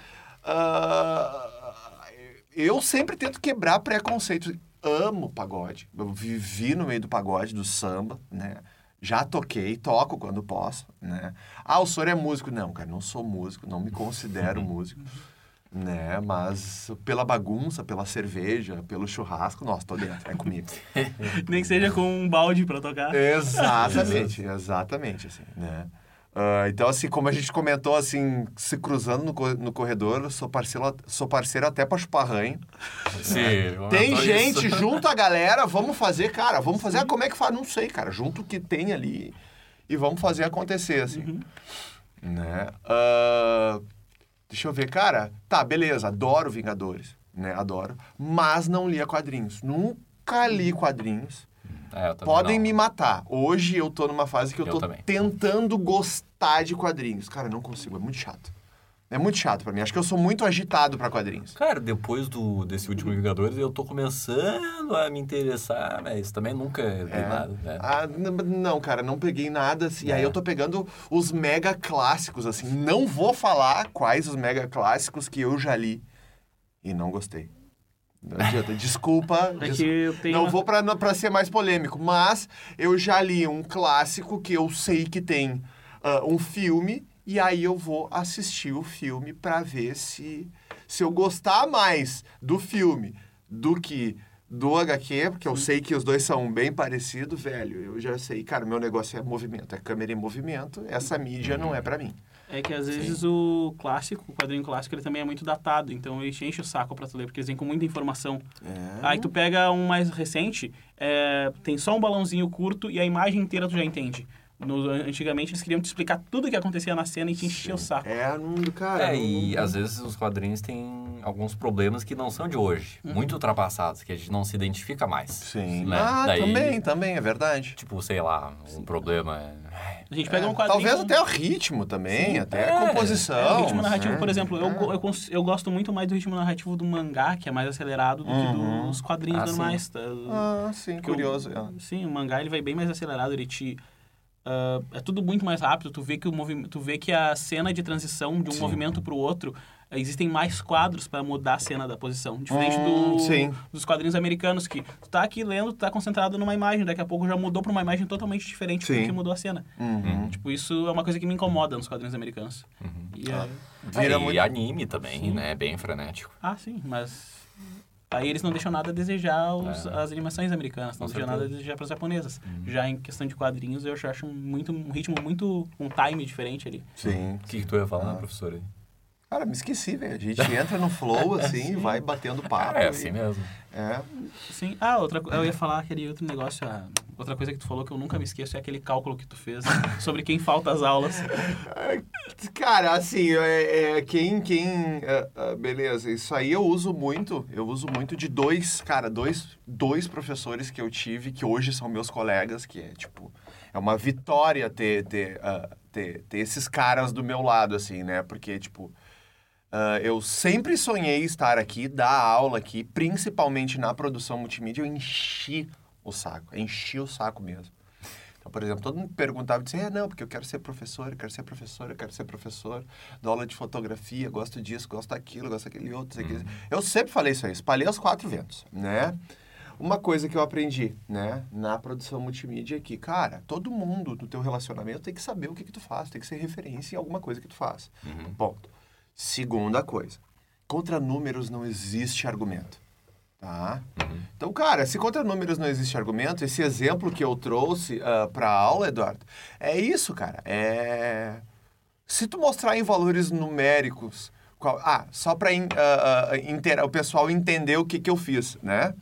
ah, eu sempre tento quebrar preconceitos. Amo pagode. Eu vivi no meio do pagode, do samba, né? Já toquei, toco quando posso, né? Ah, o senhor é músico. Não, cara, não sou músico, não me considero músico, né? Mas pela bagunça, pela cerveja, pelo churrasco, nossa, tô dentro, é comigo. Nem que seja com um balde pra tocar. Exatamente, exatamente, assim, né? Ah, então, assim, como a gente comentou, assim, se cruzando no, co- no corredor, eu sou parceiro, sou parceiro até pra chupar ranho. Sim, Tem comentou gente, isso. junto a galera, vamos fazer, cara, vamos fazer, ah, como é que faz? Não sei, cara, junto o que tem ali e vamos fazer acontecer, assim, Uhum. né? Ah, deixa eu ver, cara, tá, beleza, adoro Vingadores, né, adoro, mas não lia quadrinhos, nunca li quadrinhos, É, Podem não. me matar. Hoje eu tô numa fase que eu, Eu tô também. tentando gostar de quadrinhos. Cara, eu não consigo, é muito chato. É muito chato pra mim. Acho que eu sou muito agitado pra quadrinhos. Cara, depois do, desse último Vingadores, eu tô começando a me interessar, mas também nunca li É. nada. né? Ah, não, cara, não peguei nada. Assim, E aí É. eu tô pegando os mega clássicos, assim. Não vou falar quais os mega clássicos que eu já li e não gostei. Não adianta. Desculpa. É des- tenho Não vou pra ser mais polêmico, mas eu já li um clássico que eu sei que tem ah, um filme, e aí eu vou assistir o filme pra ver se, se eu gostar mais do filme do que do HQ, porque eu sei que os dois são bem parecidos, velho. Eu já sei, cara, meu negócio é movimento, é câmera em movimento, essa mídia não é pra mim. É que às vezes o clássico, o quadrinho clássico, ele também é muito datado, então ele te enche o saco pra tu ler, porque eles vêm com muita informação. É. Aí tu pega um mais recente, é, tem só um balãozinho curto e a imagem inteira tu já entende. No- antigamente eles queriam te explicar tudo o que acontecia na cena e te encher o saco. É, não, cara. É, não- e não- às vezes os quadrinhos têm alguns problemas que não são de hoje, muito ultrapassados, que a gente não se identifica mais. Sim. né? Ah, Daí- também, também, é verdade. Tipo, sei lá, um problema. É- A gente pega É, um quadrinho... Talvez até o ritmo também, até a é. composição. É, o ritmo narrativo, por exemplo, eu, É. eu, cons- eu gosto muito mais do ritmo narrativo do mangá, que é mais acelerado do Uhum. que dos quadrinhos Ah, sim. normais. tá? Ah, sim, Porque o- curioso. é. Sim, o mangá ele vai bem mais acelerado, ele te ah, é tudo muito mais rápido, tu vê que o movimento, tu vê que a cena de transição de um Sim. movimento para o outro, existem mais quadros para mudar a cena da posição, diferente Hum, do, sim. dos quadrinhos americanos que tu tá aqui lendo, tu tá concentrado numa imagem, daqui a pouco já mudou para uma imagem totalmente diferente Sim. porque mudou a cena. Uhum. Tipo, isso é uma coisa que me incomoda nos quadrinhos americanos. E, Ah. é- e muito- anime também, Sim. né? É bem frenético. Ah, sim, mas Aí eles não deixam nada a desejar os, É. as animações americanas, não Com deixam nada a desejar para as japonesas. Uhum. Já em questão de quadrinhos, eu já acho muito, um ritmo muito, um time diferente ali. Sim. O que, que tu ia falar, Ah. professor? aí? Cara, me esqueci, velho. A gente entra no flow, assim, e vai batendo papo. É e- assim mesmo. É. Sim. Ah, outra, eu ia falar aquele outro negócio, ah, outra coisa que tu falou que eu nunca me esqueço é aquele cálculo que tu fez sobre quem falta às aulas. Cara, assim, é, é, quem, quem, é, é, beleza, isso aí eu uso muito, eu uso muito de dois, cara, dois, dois professores que eu tive, que hoje são meus colegas, que é, tipo, é uma vitória ter, ter, ah, ter, ter esses caras do meu lado, assim, né, porque, tipo, ah, eu sempre sonhei estar aqui, dar aula aqui, principalmente na produção multimídia, eu enchi o saco, enchi o saco mesmo. Então, por exemplo, todo mundo perguntava e dizia, é, não, porque eu quero ser professor, eu quero ser professor, eu quero ser professor, dou aula de fotografia, gosto disso, gosto daquilo, gosto daquele outro, que- Eu sempre falei isso aí, espalhei os quatro ventos, né? Uma coisa que eu aprendi, né, na produção multimídia é que, cara, todo mundo do teu relacionamento tem que saber o que que tu faz, tem que ser referência em alguma coisa que tu faz. Ponto. Segunda coisa, contra números não existe argumento. Tá? Então, cara, se contra números não existe argumento, esse exemplo que eu trouxe para a aula, Eduardo, é isso, cara. É. Se tu mostrar em valores numéricos. qual- Ah, só para o pessoal entender o que, que eu fiz, né?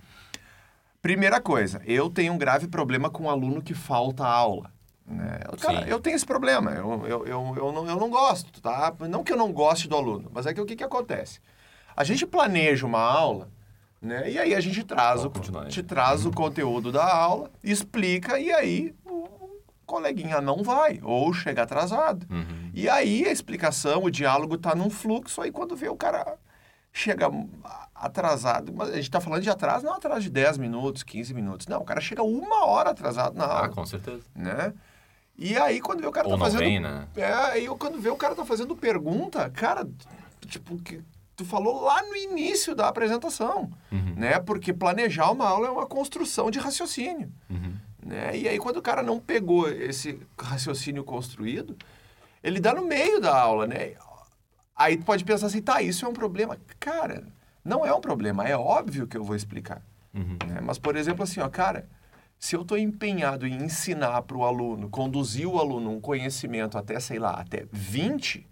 Primeira coisa, eu tenho um grave problema com um aluno que falta aula. Eu, Cara, Sim. eu tenho esse problema, eu, eu, eu, eu, não, eu não gosto, tá? Não que eu não goste do aluno, mas é que o que, que acontece? A gente planeja uma aula, né? E aí a gente traz, o, te traz o conteúdo da aula, explica, e aí o coleguinha não vai, ou chega atrasado. Uhum. E aí a explicação, o diálogo tá num fluxo, aí quando vê o cara chega atrasado, mas a gente tá falando de atraso, não atraso de 10 minutos, 15 minutos, não, o cara chega uma hora atrasado na Ah, aula, com certeza. né? E aí quando vê o cara Ou tá fazendo... vem, né? É, aí eu, quando vê o cara tá fazendo pergunta, cara, tipo, que tu falou lá no início da apresentação, Uhum. né? Porque planejar uma aula é uma construção de raciocínio, Uhum. né? E aí quando o cara não pegou esse raciocínio construído, ele dá no meio da aula, né? Aí tu pode pensar assim, tá, isso é um problema. Cara, não é um problema, é óbvio que eu vou explicar. Uhum. né? Mas, por exemplo, assim, ó, cara, se eu estou empenhado em ensinar para o aluno, conduzir o aluno um conhecimento até, sei lá, até 20,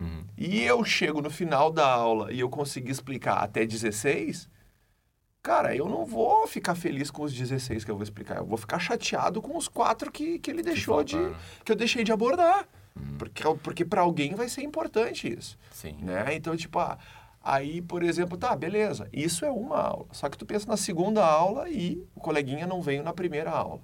Uhum. e eu chego no final da aula e eu consegui explicar até 16, cara, eu não vou ficar feliz com os 16 que eu vou explicar. Eu vou ficar chateado com os quatro que, que ele deixou de. faltaram. que eu deixei de abordar. Porque, porque para alguém vai ser importante isso. Sim. Né? Então, tipo, ah, aí, por exemplo, tá, beleza, isso é uma aula. Só que tu pensa na segunda aula e o coleguinha não veio na primeira aula.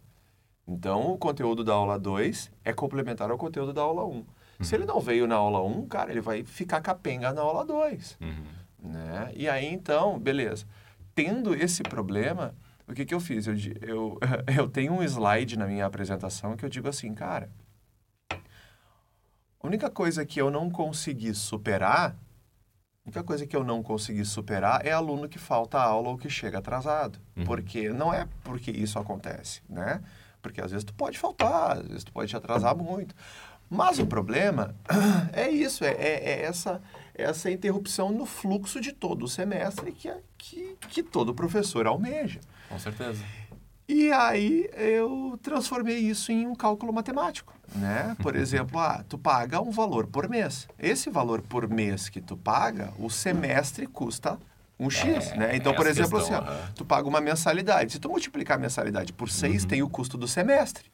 Então, o conteúdo da aula 2 é complementar ao conteúdo da aula 1. Um. Se ele não veio na aula 1, um, cara, ele vai ficar capenga na aula 2. Uhum. Né? E aí, então, beleza. Tendo esse problema, o que, que eu fiz? Eu, eu, eu tenho um slide na minha apresentação que eu digo assim, cara, a única coisa que eu não consegui superar, a única coisa que eu não consegui superar é aluno que falta aula ou que chega atrasado. Uhum. Porque não é porque isso acontece, né? Porque às vezes tu pode faltar, às vezes tu pode te atrasar muito. Mas o problema é isso, é, é- é essa, essa interrupção no fluxo de todo o semestre que, é- que, que todo professor almeja. Com certeza. E aí eu transformei isso em um cálculo matemático, né? Por exemplo, ah, tu paga um valor por mês. Esse valor por mês que tu paga, o semestre custa um X, É, né? Então, é por exemplo, questão, assim, ó, aham. tu paga uma mensalidade. Se tu multiplicar a mensalidade por 6, Uhum. tem o custo do semestre.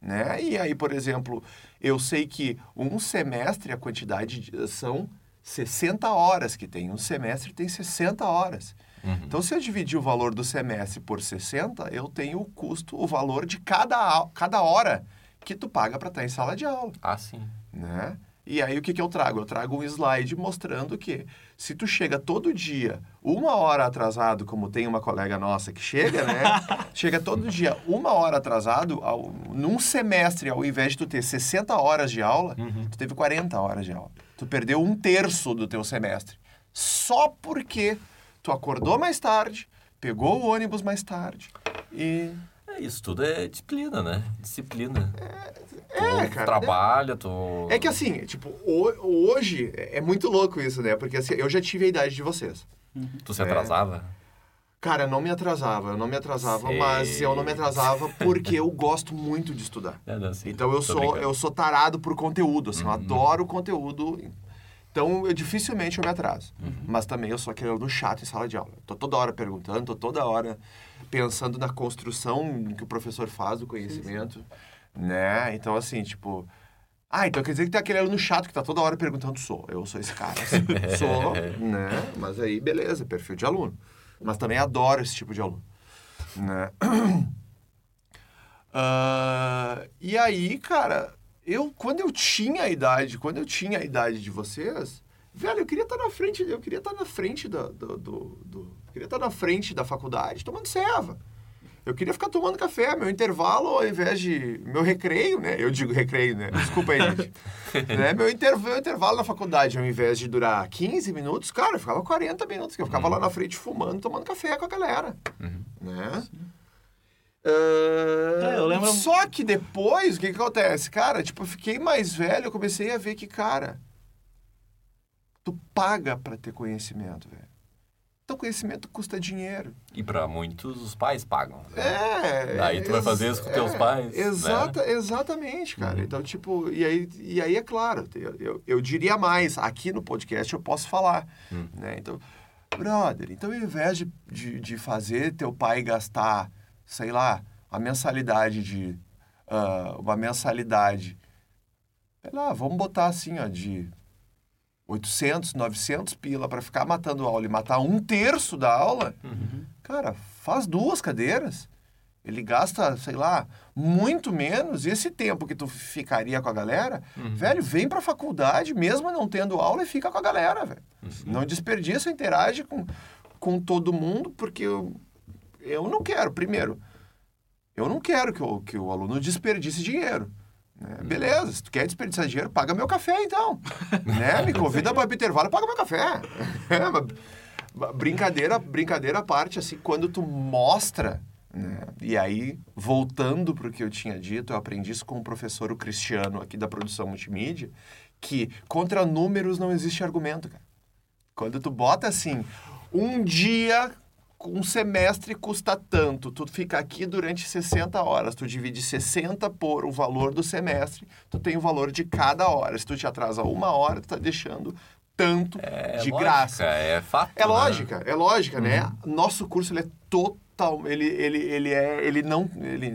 Né? E aí, por exemplo, eu sei que um semestre, a quantidade de- são 60 horas que tem. Um semestre tem 60 horas. Uhum. Então, se eu dividir o valor do semestre por 60, eu tenho o custo, o valor de cada, cada hora que tu paga para estar em sala de aula, Ah, sim. né? E aí, o que, que eu trago? Eu trago um slide mostrando que se tu chega todo dia uma hora atrasado, como tem uma colega nossa que chega, né? chega todo dia uma hora atrasado, ao, num semestre, ao invés de tu ter 60 horas de aula, Uhum. tu teve 40 horas de aula. Tu perdeu um terço do teu semestre. Só porque tu acordou mais tarde, pegou o ônibus mais tarde e... É, isso tudo é disciplina, né? Disciplina. É, tu cara, trabalha, tu... É que assim, tipo, ho- hoje é é muito louco isso, né? Porque assim, eu já tive a idade de vocês. Tu se É. atrasava? Cara, não me atrasava, eu não me atrasava, Sei. mas eu não me atrasava porque eu gosto muito de estudar. É, não, Então eu tô sou, brincando. eu sou tarado por conteúdo, assim, eu Uhum. adoro conteúdo. Então eu dificilmente eu me atraso. Uhum. Mas também eu sou aquele aluno chato em sala de aula. Tô toda hora perguntando, tô toda hora pensando na construção que o professor faz do conhecimento, né? Então assim, tipo, ah, então quer dizer que tem aquele aluno chato que tá toda hora perguntando, sou. Eu sou esse cara, assim. sou, né? Mas aí, beleza, perfil de aluno. Mas também adoro esse tipo de aluno, né? Ah, e aí, cara, eu quando eu tinha a idade, quando eu tinha a idade de vocês, velho, eu queria estar na frente, eu queria estar na frente da, do, do, do- eu queria estar na frente da faculdade tomando ceva. Eu queria ficar tomando café, meu intervalo, ao invés de. Meu recreio, né? Eu digo recreio, né? Desculpa aí, gente. né? meu, inter, meu intervalo na faculdade, ao invés de durar 15 minutos, cara, eu ficava 40 minutos, que eu ficava lá na frente fumando, tomando café com a galera. Né? Ah, É, eu lembro- Só que depois, o que, que acontece? Cara, tipo, eu fiquei mais velho, eu comecei a ver que, cara, tu paga pra ter conhecimento, velho. Então, conhecimento custa dinheiro. E pra muitos, os pais pagam. né? É. Daí tu vai fazer isso com teus pais, né? Exata, Exatamente, cara. Uhum. Então, tipo, e aí, e aí é claro, eu, eu, eu diria mais, aqui no podcast eu posso falar, Hum. né? Então, brother, então ao invés de, de, de fazer teu pai gastar, sei lá, a mensalidade de... ah, uma mensalidade, sei lá, vamos botar assim, ó, de 800, 900 pila para ficar matando aula e matar um terço da aula, cara, faz duas cadeiras. Ele gasta, sei lá, muito menos. E esse tempo que tu ficaria com a galera, velho, vem pra faculdade, mesmo não tendo aula, e fica com a galera, velho. Não desperdiça, interage com, com todo mundo, porque eu, não quero, primeiro, eu não quero que o, que o aluno desperdice dinheiro. né? Beleza, se tu quer desperdiçar dinheiro, paga meu café então. né? Me convida para o intervalo, paga meu café. É, brincadeira, brincadeira à parte, assim, quando tu mostra, né? E aí, voltando para o que eu tinha dito, eu aprendi isso com o professor o Cristiano aqui da produção multimídia, que contra números não existe argumento, cara. Quando tu bota assim, um dia, um semestre custa tanto, tu fica aqui durante 60 horas, tu divide 60 por o valor do semestre, tu tem o valor de cada hora. Se tu te atrasa uma hora, tu tá deixando tanto É de lógica, graça. É fato. É né? lógica, é lógica, né? Nosso curso ele é total, ele, ele, ele é, ele não, ele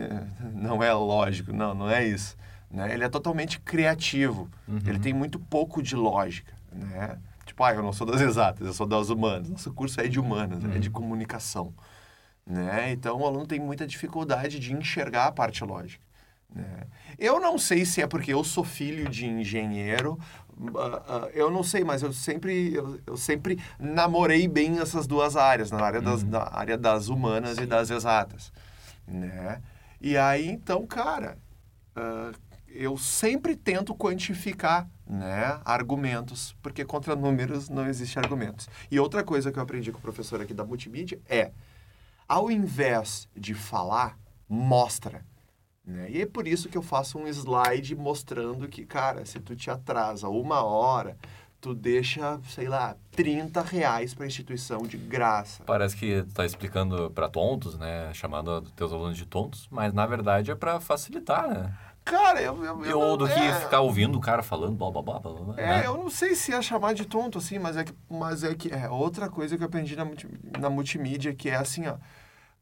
não é lógico, não, não é isso, né? Ele é totalmente criativo. Ele tem muito pouco de lógica, né? Tipo, ah, eu não sou das exatas, eu sou das humanas. Nosso curso é de humanas, é de comunicação, né? Então o aluno tem muita dificuldade de enxergar a parte lógica. Né? Eu não sei se é porque eu sou filho de engenheiro, ah, ah, eu não sei, mas eu sempre, eu, eu sempre namorei bem essas duas áreas, na área das, na área das humanas e das exatas, né? E aí, então, cara, ah, eu sempre tento quantificar, né, argumentos, porque contra números não existe argumentos. E outra coisa que eu aprendi com o professor aqui da multimídia é, ao invés de falar, mostra. Né? E é por isso que eu faço um slide mostrando que, cara, se tu te atrasa uma hora, tu deixa, sei lá, 30 reais para a instituição de graça. Parece que tu tá explicando pra tontos, né? Chamando teus alunos de tontos, mas na verdade é pra facilitar, né? Cara, eu... eu, eu Ou do que é, ficar ouvindo o cara falando blá blá blá blá blá. É, né? eu não sei se é chamar de tonto assim, mas é que, mas é que é outra coisa que eu aprendi na, na multimídia, que é assim, ó.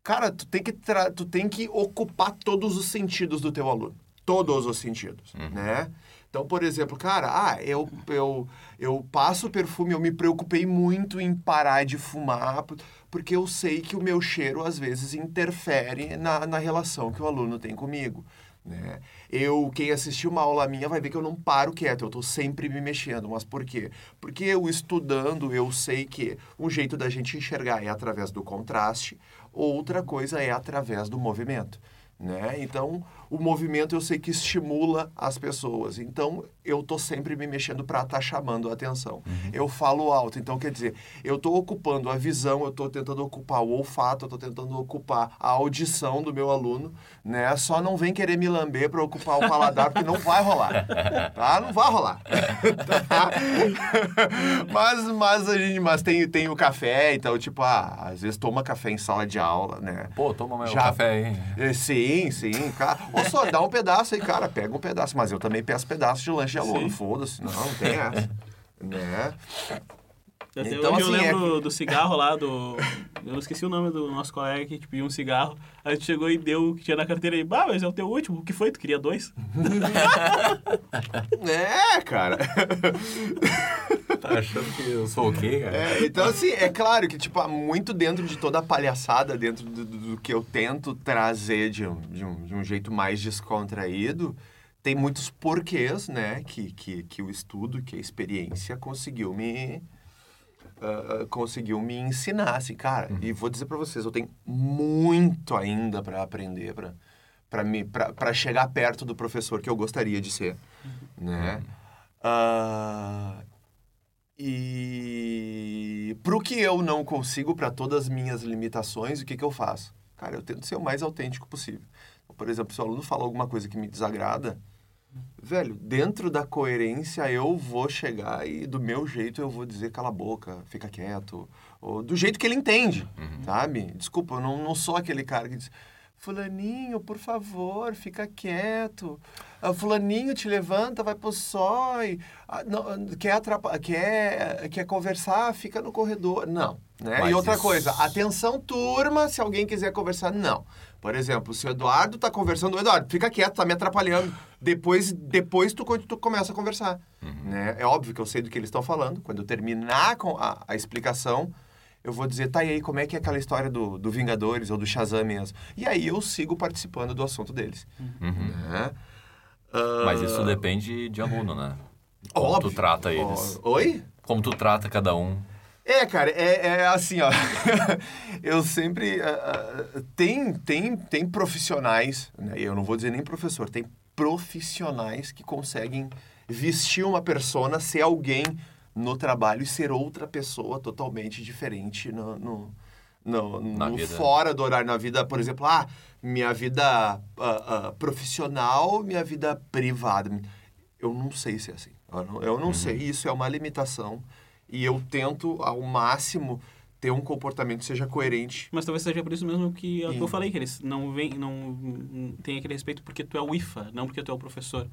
Cara, tu tem que tra- tu tem que ocupar todos os sentidos do teu aluno. Todos os sentidos, né? Então, por exemplo, cara, ah, eu, eu, eu passo perfume, eu me preocupei muito em parar de fumar, por- porque eu sei que o meu cheiro, às vezes, interfere na, na relação que o aluno tem comigo. Né? Eu, quem assistiu uma aula minha vai ver que eu não paro quieto, eu estou sempre me mexendo. Mas por quê? Porque eu estudando, eu sei que um jeito da gente enxergar é através do contraste, outra coisa é através do movimento. né? Então, o movimento eu sei que estimula as pessoas. Então, eu tô sempre me mexendo para estar tá chamando a atenção. Uhum. Eu falo alto, então quer dizer, eu tô ocupando a visão, eu tô tentando ocupar o olfato, eu tô tentando ocupar a audição do meu aluno, né? Só não vem querer me lamber para ocupar o paladar, porque não vai rolar. Tá? Não vai rolar. tá? mas mas a gente mas tem tem o café, então tipo, ah, às vezes toma café em sala de aula, né? Pô, toma meu Já, café aí. É, sim, sim, cara. Ou só dá um pedaço aí, cara, pega um pedaço, mas eu também peço pedaço de lanche de aluno, foda-se, não, não tem essa. né? Até então, hoje assim, eu é lembro é... do cigarro lá, do. Eu não esqueci o nome do nosso colega que pediu um cigarro. A gente chegou e deu o que tinha na carteira e, bah, mas é o teu último. O que foi? Tu queria dois? é, cara. tá achando que eu sou o quê, cara? É, então, assim, é claro que, tipo, muito dentro de toda a palhaçada, dentro do, do, do que eu tento trazer de um, de, um, de um jeito mais descontraído tem muitos porquês, né, que, que, que o estudo, que a experiência conseguiu me, uh, conseguiu me ensinar, assim, cara. Uhum. E vou dizer para vocês, eu tenho muito ainda para aprender, para para chegar perto do professor que eu gostaria de ser, uhum. né? Uh, e pro que eu não consigo, para todas as minhas limitações, o que, que eu faço? Cara, eu tento ser o mais autêntico possível. Por exemplo, se o aluno fala alguma coisa que me desagrada, velho, dentro da coerência eu vou chegar e do meu jeito eu vou dizer cala a boca, fica quieto, ou do jeito que ele entende, uhum. sabe? Desculpa, eu não, não sou aquele cara que diz, fulaninho, por favor, fica quieto, ah, fulaninho te levanta, vai pro sói, não, quer, quer, quer conversar, fica no corredor, não. Né? e outra isso... coisa, atenção turma, se alguém quiser conversar, não. Por exemplo, se o Eduardo tá conversando, Eduardo, fica quieto, tá me atrapalhando. Depois, depois tu, tu começa a conversar. Uhum. Né? É óbvio que eu sei do que eles estão falando. Quando eu terminar com a, a, explicação, eu vou dizer, tá, e aí, como é que é aquela história do, do Vingadores ou do Shazam mesmo? E aí eu sigo participando do assunto deles. Uhum. Né? Mas isso depende de aluno, né? Como óbvio. tu trata eles. Oi? Como tu trata cada um. É, cara, é, é assim, ó. eu sempre. Uh, uh, tem, tem, tem profissionais, né? eu não vou dizer nem professor, tem profissionais que conseguem vestir uma persona, ser alguém no trabalho e ser outra pessoa totalmente diferente no, no, no, no fora do horário, na vida, por exemplo, ah, minha vida uh, profissional, minha vida privada. Eu não sei se é assim. Eu não, eu não uhum. sei, isso é uma limitação e eu tento ao máximo ter um comportamento que seja coerente. Mas talvez seja por isso mesmo que, e... eu falei, que eles não vem, não tem aquele respeito porque tu é o IFA, não porque tu é o professor.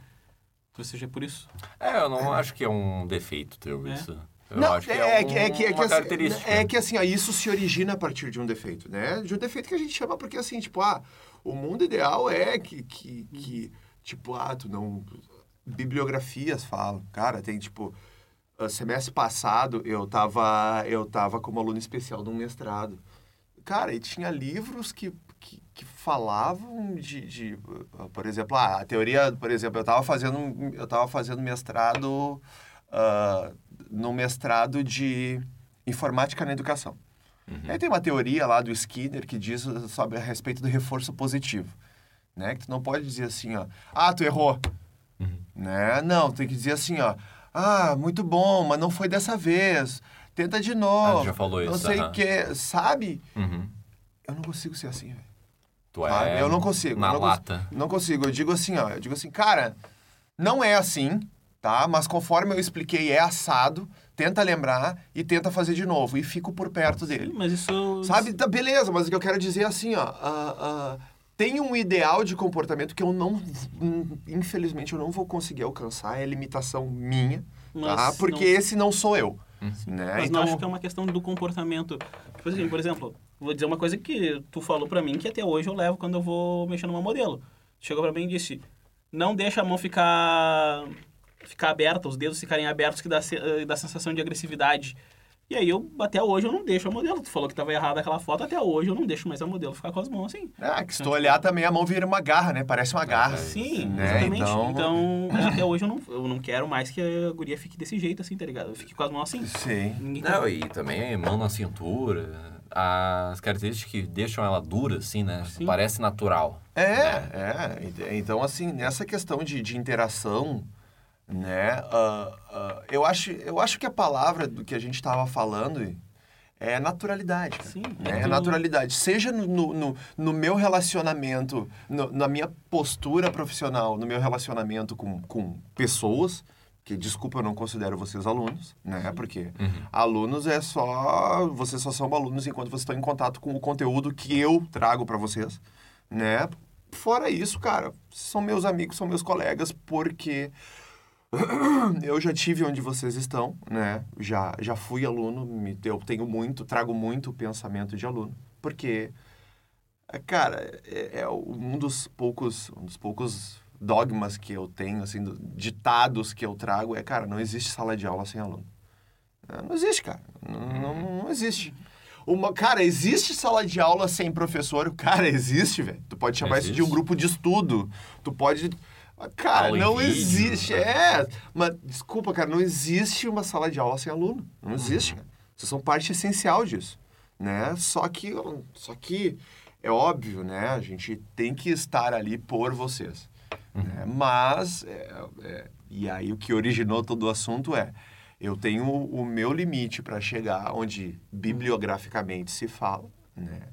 Talvez seja por isso. É, eu não é. acho que é um defeito teu é. isso. Eu não, acho que é, é, que, é, que, é, que, assim, é que assim, ó, isso se origina a partir de um defeito, né? De um defeito que a gente chama porque assim, tipo, ah, o mundo ideal é que, que, que tipo, ah, tu não... Bibliografias falam, cara, tem tipo semestre passado eu tava, eu tava como aluno especial de um mestrado. Cara, e tinha livros que, que, que falavam de, de, por exemplo, ah, a teoria, por exemplo, eu estava fazendo, eu tava fazendo mestrado, uh, no mestrado de informática na educação. Uhum. Aí tem uma teoria lá do Skinner que diz sobre a respeito do reforço positivo, né? Que tu não pode dizer assim, ó, ah, tu errou. Né? Não, tem que dizer assim, ó, ah, muito bom, mas não foi dessa vez. Tenta de novo. Ah, já falou isso. Não sei o que, sabe? Uhum. Eu não consigo ser assim, velho. Tu é. Eu não consigo. Na não lata. Consigo, não consigo. Eu digo assim, ó. Eu digo assim, cara, não é assim, tá? Mas conforme eu expliquei, é assado. Tenta lembrar e tenta fazer de novo. E fico por perto Sim, dele. Mas isso. Sabe? Tá, beleza, mas o que eu quero dizer é assim, ó. Uh, uh, tem um ideal de comportamento que eu não, infelizmente, eu não vou conseguir alcançar, é limitação minha, Mas tá? Porque não... esse não sou eu. Uhum. Né? Mas então... não acho que é uma questão do comportamento. Tipo assim, por exemplo, vou dizer uma coisa que tu falou para mim que até hoje eu levo quando eu vou mexer numa modelo. Chegou para mim e disse: "Não deixa a mão ficar ficar aberta, os dedos ficarem abertos que dá dá sensação de agressividade". E aí eu, até hoje, eu não deixo a modelo. Tu falou que tava errada aquela foto, até hoje eu não deixo mais a modelo ficar com as mãos assim. É, que se tu olhar também a mão vira uma garra, né? Parece uma garra. Sim, né? exatamente. Então, então até hoje eu não, eu não quero mais que a guria fique desse jeito, assim, tá ligado? Eu fique com as mãos assim. Sim. Ninguém não, e também mão na cintura as características que deixam ela dura, assim, né? Sim. Parece natural. É, né? é. Ent- Então, assim, nessa questão de, de interação, né? ah, ah, eu, acho, eu acho que a palavra do que a gente estava falando é naturalidade. cara. Sim, Né? é naturalidade. Seja no, no, no- meu relacionamento, no- na minha postura profissional, no meu relacionamento com, com pessoas, que desculpa, eu não considero vocês alunos, né? Porque alunos é só. Vocês só são alunos enquanto vocês estão em contato com o conteúdo que eu trago para vocês, né? Fora isso, cara, são meus amigos, são meus colegas, porque eu já tive onde vocês estão, né? Já, já fui aluno, me, eu tenho muito, trago muito o pensamento de aluno, porque, é, cara, é, é um dos poucos, um dos poucos dogmas que eu tenho, assim, do- ditados que eu trago é, cara, não existe sala de aula sem aluno. É, Não existe, cara. Não, não, não existe. Uma, cara, existe sala de aula sem professor? Cara, existe, velho. Tu pode chamar isso de um Existe. grupo de estudo. Tu pode. Cara, não vídeo, existe. né? É. Mas, desculpa, cara, não existe uma sala de aula sem aluno. Uhum. Não existe, cara. Vocês são parte essencial disso. Né? Só que, só que é óbvio, né? A gente tem que estar ali por vocês. Uhum. né? Mas, é, é, e aí o que originou todo o assunto é, eu tenho o meu limite para chegar onde bibliograficamente se fala, né?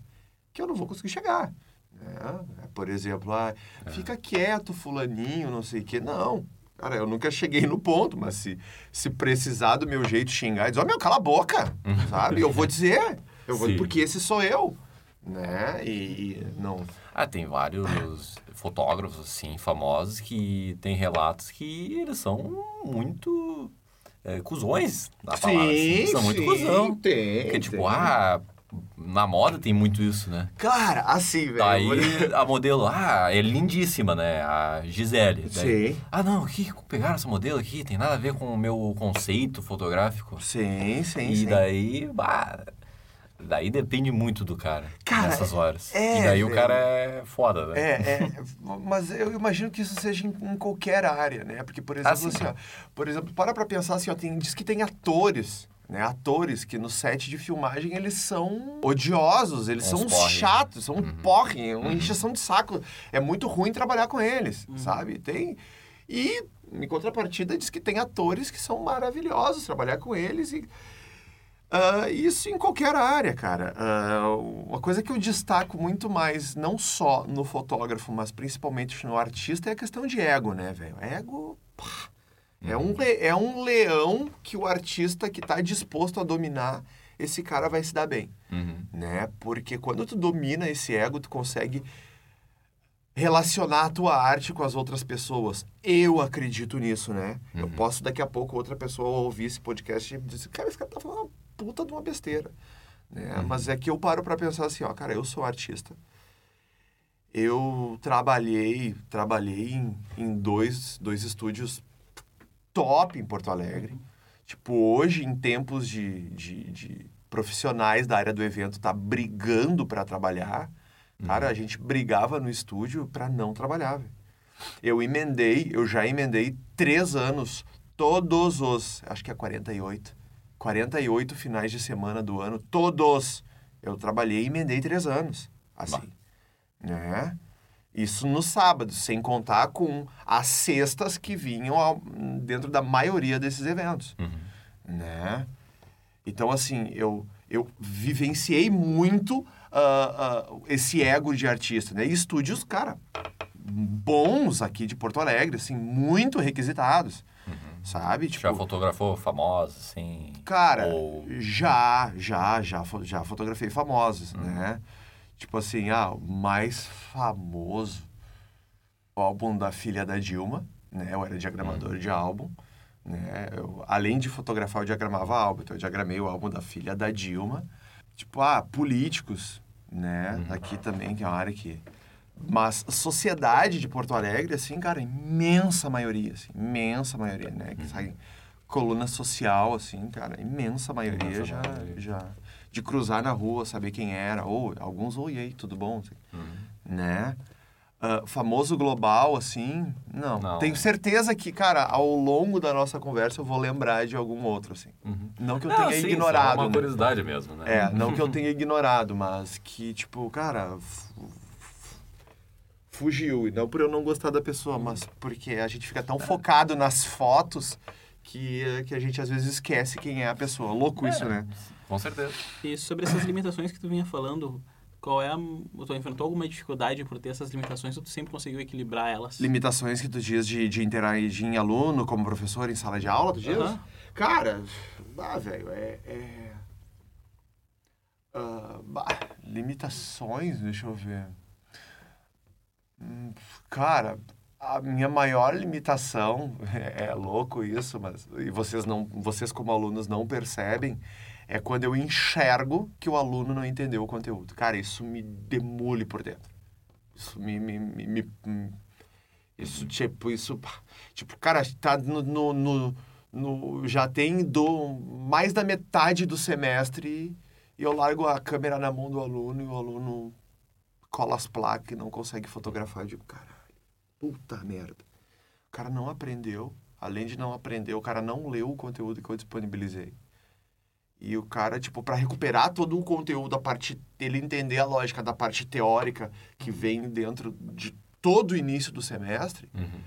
Que eu não vou conseguir chegar. Né? Por exemplo, ah, fica quieto, fulaninho, não sei o quê. Não, cara, eu nunca cheguei no ponto, mas se, se precisar do meu jeito xingar, diz, ó, meu, cala a boca, sabe? Eu vou dizer, eu vou, Sim. porque esse sou eu, né? E, e não... Ah, tem vários fotógrafos, assim, famosos que tem relatos que eles são muito é, cuzões da palavra, assim. São muito cuzão. tem. Porque, tipo, tem. ah, na moda tem muito isso, né? Cara, assim, velho. Daí a modelo, ah, é lindíssima, né? A Gisele. Daí, Sim. Ah, não, que pegaram essa modelo aqui, tem nada a ver com o meu conceito fotográfico. Sim, sim, e sim. daí, bah, daí depende muito do cara, Cara, nessas horas. é, e daí o velho. cara é foda, né? É, é, mas eu imagino que isso seja em, em qualquer área, né? Porque, por exemplo, sim. assim, ó, por exemplo, para pra pensar assim, ó, tem, diz que tem atores, né? Atores que no set de filmagem eles são odiosos, eles Uns são porre. chatos, são um porre, é uma encheção de saco. É muito ruim trabalhar com eles, sabe? Tem. E, em contrapartida, diz que tem atores que são maravilhosos trabalhar com eles e. Ah, isso em qualquer área, cara. Ah, uma coisa que eu destaco muito mais, não só no fotógrafo, mas principalmente no artista, é a questão de ego, né, velho? Ego. pá, É, um é um leão que o artista que está disposto a dominar, esse cara vai se dar bem, Uhum. né? Porque quando tu domina esse ego, tu consegue relacionar a tua arte com as outras pessoas. Eu acredito nisso, né? Eu posso daqui a pouco outra pessoa ouvir esse podcast e dizer, cara, esse cara tá falando uma puta de uma besteira. Né? Mas é que eu paro para pensar assim, ó, cara, eu sou artista. Eu trabalhei, trabalhei em, em dois, dois estúdios top em Porto Alegre. Tipo, hoje, em tempos de, de, de profissionais da área do evento tá brigando para trabalhar, cara, a gente brigava no estúdio para não trabalhar, velho. Eu emendei, eu já emendei três anos, todos os, acho que é 48, 48 finais de semana do ano, todos. Eu trabalhei e emendei três anos, assim, né? Isso no sábado, sem contar com as cestas que vinham ao- dentro da maioria desses eventos, né? Então, assim, eu, eu vivenciei muito ah, ah, esse ego de artista, né? E estúdios, cara, bons aqui de Porto Alegre, assim, muito requisitados, sabe? Tipo, Já fotografou famosos, assim? Cara, Ou... já, já, já, já fotografei famosos, né? Tipo assim, ah, o mais famoso, o álbum da filha da Dilma, né? Eu era diagramador de álbum, né? Eu, além de fotografar, eu diagramava álbum. Então, eu diagramei o álbum da filha da Dilma. Tipo, ah, políticos, né? Aqui também, que é uma área que... Mas sociedade de Porto Alegre, assim, cara, imensa maioria, assim, imensa maioria, né? Que sai coluna social, assim, cara, imensa maioria Imensa já, maioria. já... De cruzar na rua, saber quem era, ou alguns, oi, aí, tudo bom? Assim, Né? Uh, famoso global, assim, não. Não. Tenho certeza que, cara, ao longo da nossa conversa eu vou lembrar de algum outro, assim. Não que eu Ah, tenha sim, só ignorado. uma né? curiosidade mesmo, né? É, não que eu tenha ignorado, mas que, tipo, cara. fu- Fugiu. E não por eu não gostar da pessoa, mas porque a gente fica tão focado nas fotos que, que a gente às vezes esquece quem é a pessoa. Louco isso, né? Com certeza. E sobre essas limitações que tu vinha falando, qual é a... Tu enfrentou alguma dificuldade por ter essas limitações ou tu sempre conseguiu equilibrar elas? Limitações que tu diz de, de interagir em aluno, como professor, em sala de aula, tu diz? Aham. Cara, ah, velho, é. é... ah, bah, limitações, deixa eu ver. Hum, Cara, a minha maior limitação, é, é louco isso, mas e vocês não, vocês como alunos não percebem, é quando eu enxergo que o aluno não entendeu o conteúdo. Cara, isso me demole por dentro. Isso me, me, me, me- me- isso tipo isso tipo cara tá no, no, no- no- já tem do mais da metade do semestre e eu largo a câmera na mão do aluno e o aluno cola as placas e não consegue fotografar. Eu digo, caralho, puta merda. O cara não aprendeu. Além de não aprender, o cara não leu o conteúdo que eu disponibilizei. E o cara, tipo, para recuperar todo o conteúdo, a parte ele entender a lógica da parte teórica que vem dentro de todo o início do semestre, Uhum.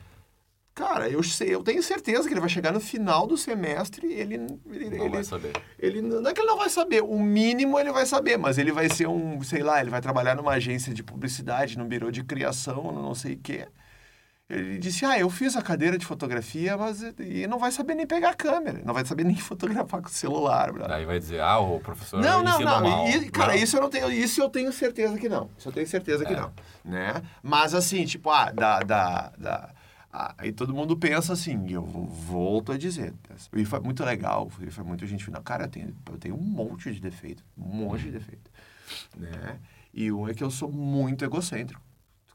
cara, eu sei, eu tenho certeza que ele vai chegar no final do semestre e ele, ele, Não ele, vai saber. ele não é que ele não vai saber, o mínimo ele vai saber, mas ele vai ser um, sei lá, ele vai trabalhar numa agência de publicidade, num birô de criação, não sei o quê. Ele disse, ah, eu fiz a cadeira de fotografia, mas e não vai saber nem pegar a câmera, não vai saber nem fotografar com o celular, brother. Daí vai dizer, ah, o professor Não, não, não. mal. E, cara, Não. isso eu não tenho, isso eu tenho certeza que não. Isso eu tenho certeza que É. não, né? Mas assim, tipo, ah, da, da, da ah, aí todo mundo pensa assim, eu volto a dizer, o IFA é muito legal, o IFA é muito gente final. Cara, eu tenho, eu tenho um monte de defeito, um monte de defeito, né? E um é que eu sou muito egocêntrico.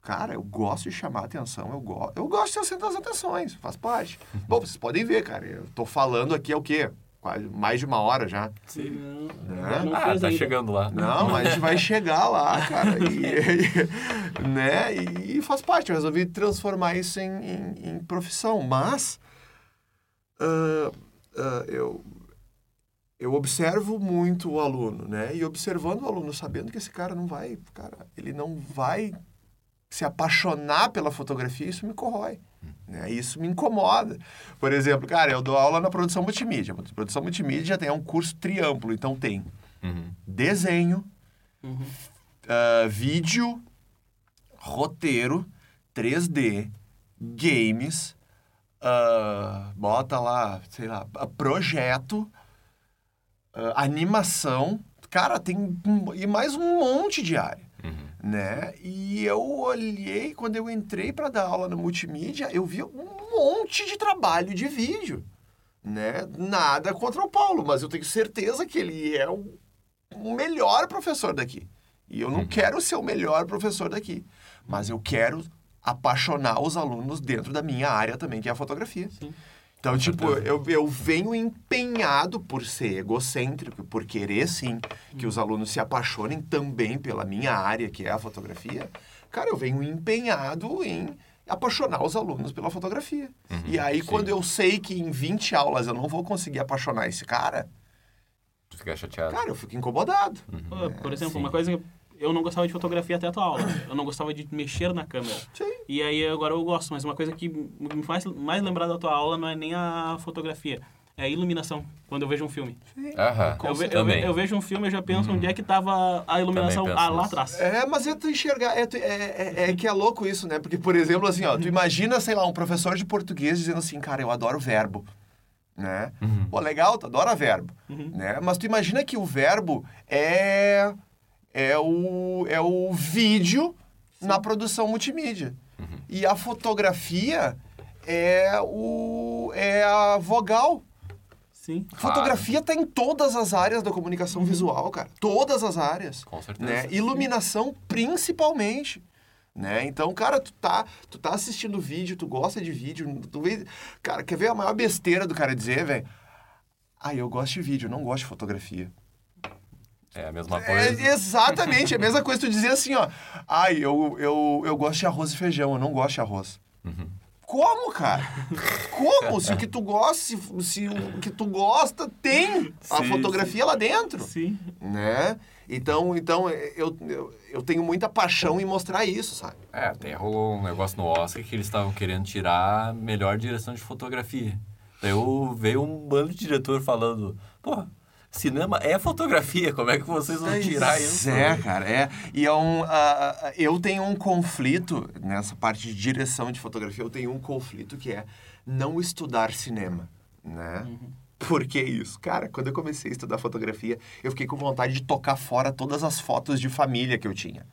Cara, eu gosto de chamar atenção, eu, go eu gosto de ser o centro das atenções, faz parte. Bom, vocês podem ver, cara, eu tô falando aqui é o quê? Quase mais de uma hora já. Sim. Não, não Ah, tá ainda. chegando lá. Não, mas a gente vai chegar lá, cara. E, e- né? e faz parte. Eu resolvi transformar isso em, em, em profissão. Mas ah, ah, eu, eu observo muito o aluno, né? E observando o aluno, sabendo que esse cara não vai, cara, ele não vai se apaixonar pela fotografia, isso me corrói. Né? Isso me incomoda. Por exemplo, cara, eu dou aula na produção multimídia. A produção multimídia tem um curso triamplo, então tem Uhum. desenho, Uhum. ah, vídeo, roteiro, 3D, games, ah, bota lá, sei lá, ah, projeto, ah, animação. Cara, tem um- e mais um monte de área. Né? E eu olhei, quando eu entrei para dar aula no multimídia, eu vi um monte de trabalho de vídeo. Né? Nada contra o Paulo, mas eu tenho certeza que ele é o, o melhor professor daqui. E eu não Uhum. quero ser o melhor professor daqui, mas eu quero apaixonar os alunos dentro da minha área também, que é a fotografia. Sim. Então, tipo, eu, eu venho empenhado por ser egocêntrico, por querer, sim, que os alunos se apaixonem também pela minha área, que é a fotografia. Cara, eu venho empenhado em apaixonar os alunos pela fotografia. e aí, Uhum. sim. quando eu sei que em 20 aulas eu não vou conseguir apaixonar esse cara, Tu fica chateado. cara, eu fico incomodado. Pô, Por exemplo, sim. uma coisa que eu não gostava de fotografia até a tua aula. Eu não gostava de mexer na câmera. Sim. E aí agora eu gosto, mas uma coisa que me faz mais lembrar da tua aula não é nem a fotografia, é a iluminação, quando eu vejo um filme. Aham. Eu, ve- eu, ve- eu vejo um filme e já penso onde é que tava a iluminação ah, lá atrás. É, mas é tu enxergar, é, tu- é, é, é que é louco isso, né? Porque, por exemplo, assim, ó, tu imagina, sei lá, um professor de português dizendo assim, cara, eu adoro verbo, né? Uhum. Pô, legal, tu adora verbo, né? Mas tu imagina que o verbo é, é, o, é o vídeo na produção multimídia. Uhum. E a fotografia é, o, é a vogal. Sim. Fotografia tá em todas as áreas da comunicação visual, cara. Todas as áreas. Com certeza. Né? Iluminação, principalmente. Né? Então, cara, tu tá, tu tá assistindo vídeo, tu gosta de vídeo, tu vê... Cara, quer ver a maior besteira do cara dizer, velho? Ah, eu gosto de vídeo, eu não gosto de fotografia. É a mesma É, coisa. exatamente, é a mesma coisa tu dizer assim, ó. Ai, eu, eu, eu gosto de arroz e feijão, eu não gosto de arroz. Uhum. Como, cara? Como? Se o que tu gosta, se, se o que tu gosta tem a Sim, fotografia lá dentro, Sim. né? Então, então eu, eu, eu tenho muita paixão em mostrar isso, sabe? É, até rolou um negócio no Oscar que eles estavam querendo tirar a melhor direção de fotografia. Daí eu, veio um bando de diretor falando, pô, cinema é fotografia, como é que vocês vão tirar isso? É, cara, é. E é um, ah, eu tenho um conflito nessa parte de direção de fotografia, eu tenho um conflito que é não estudar cinema, né? Por que isso? Cara, quando eu comecei a estudar fotografia, eu fiquei com vontade de tocar fora todas as fotos de família que eu tinha.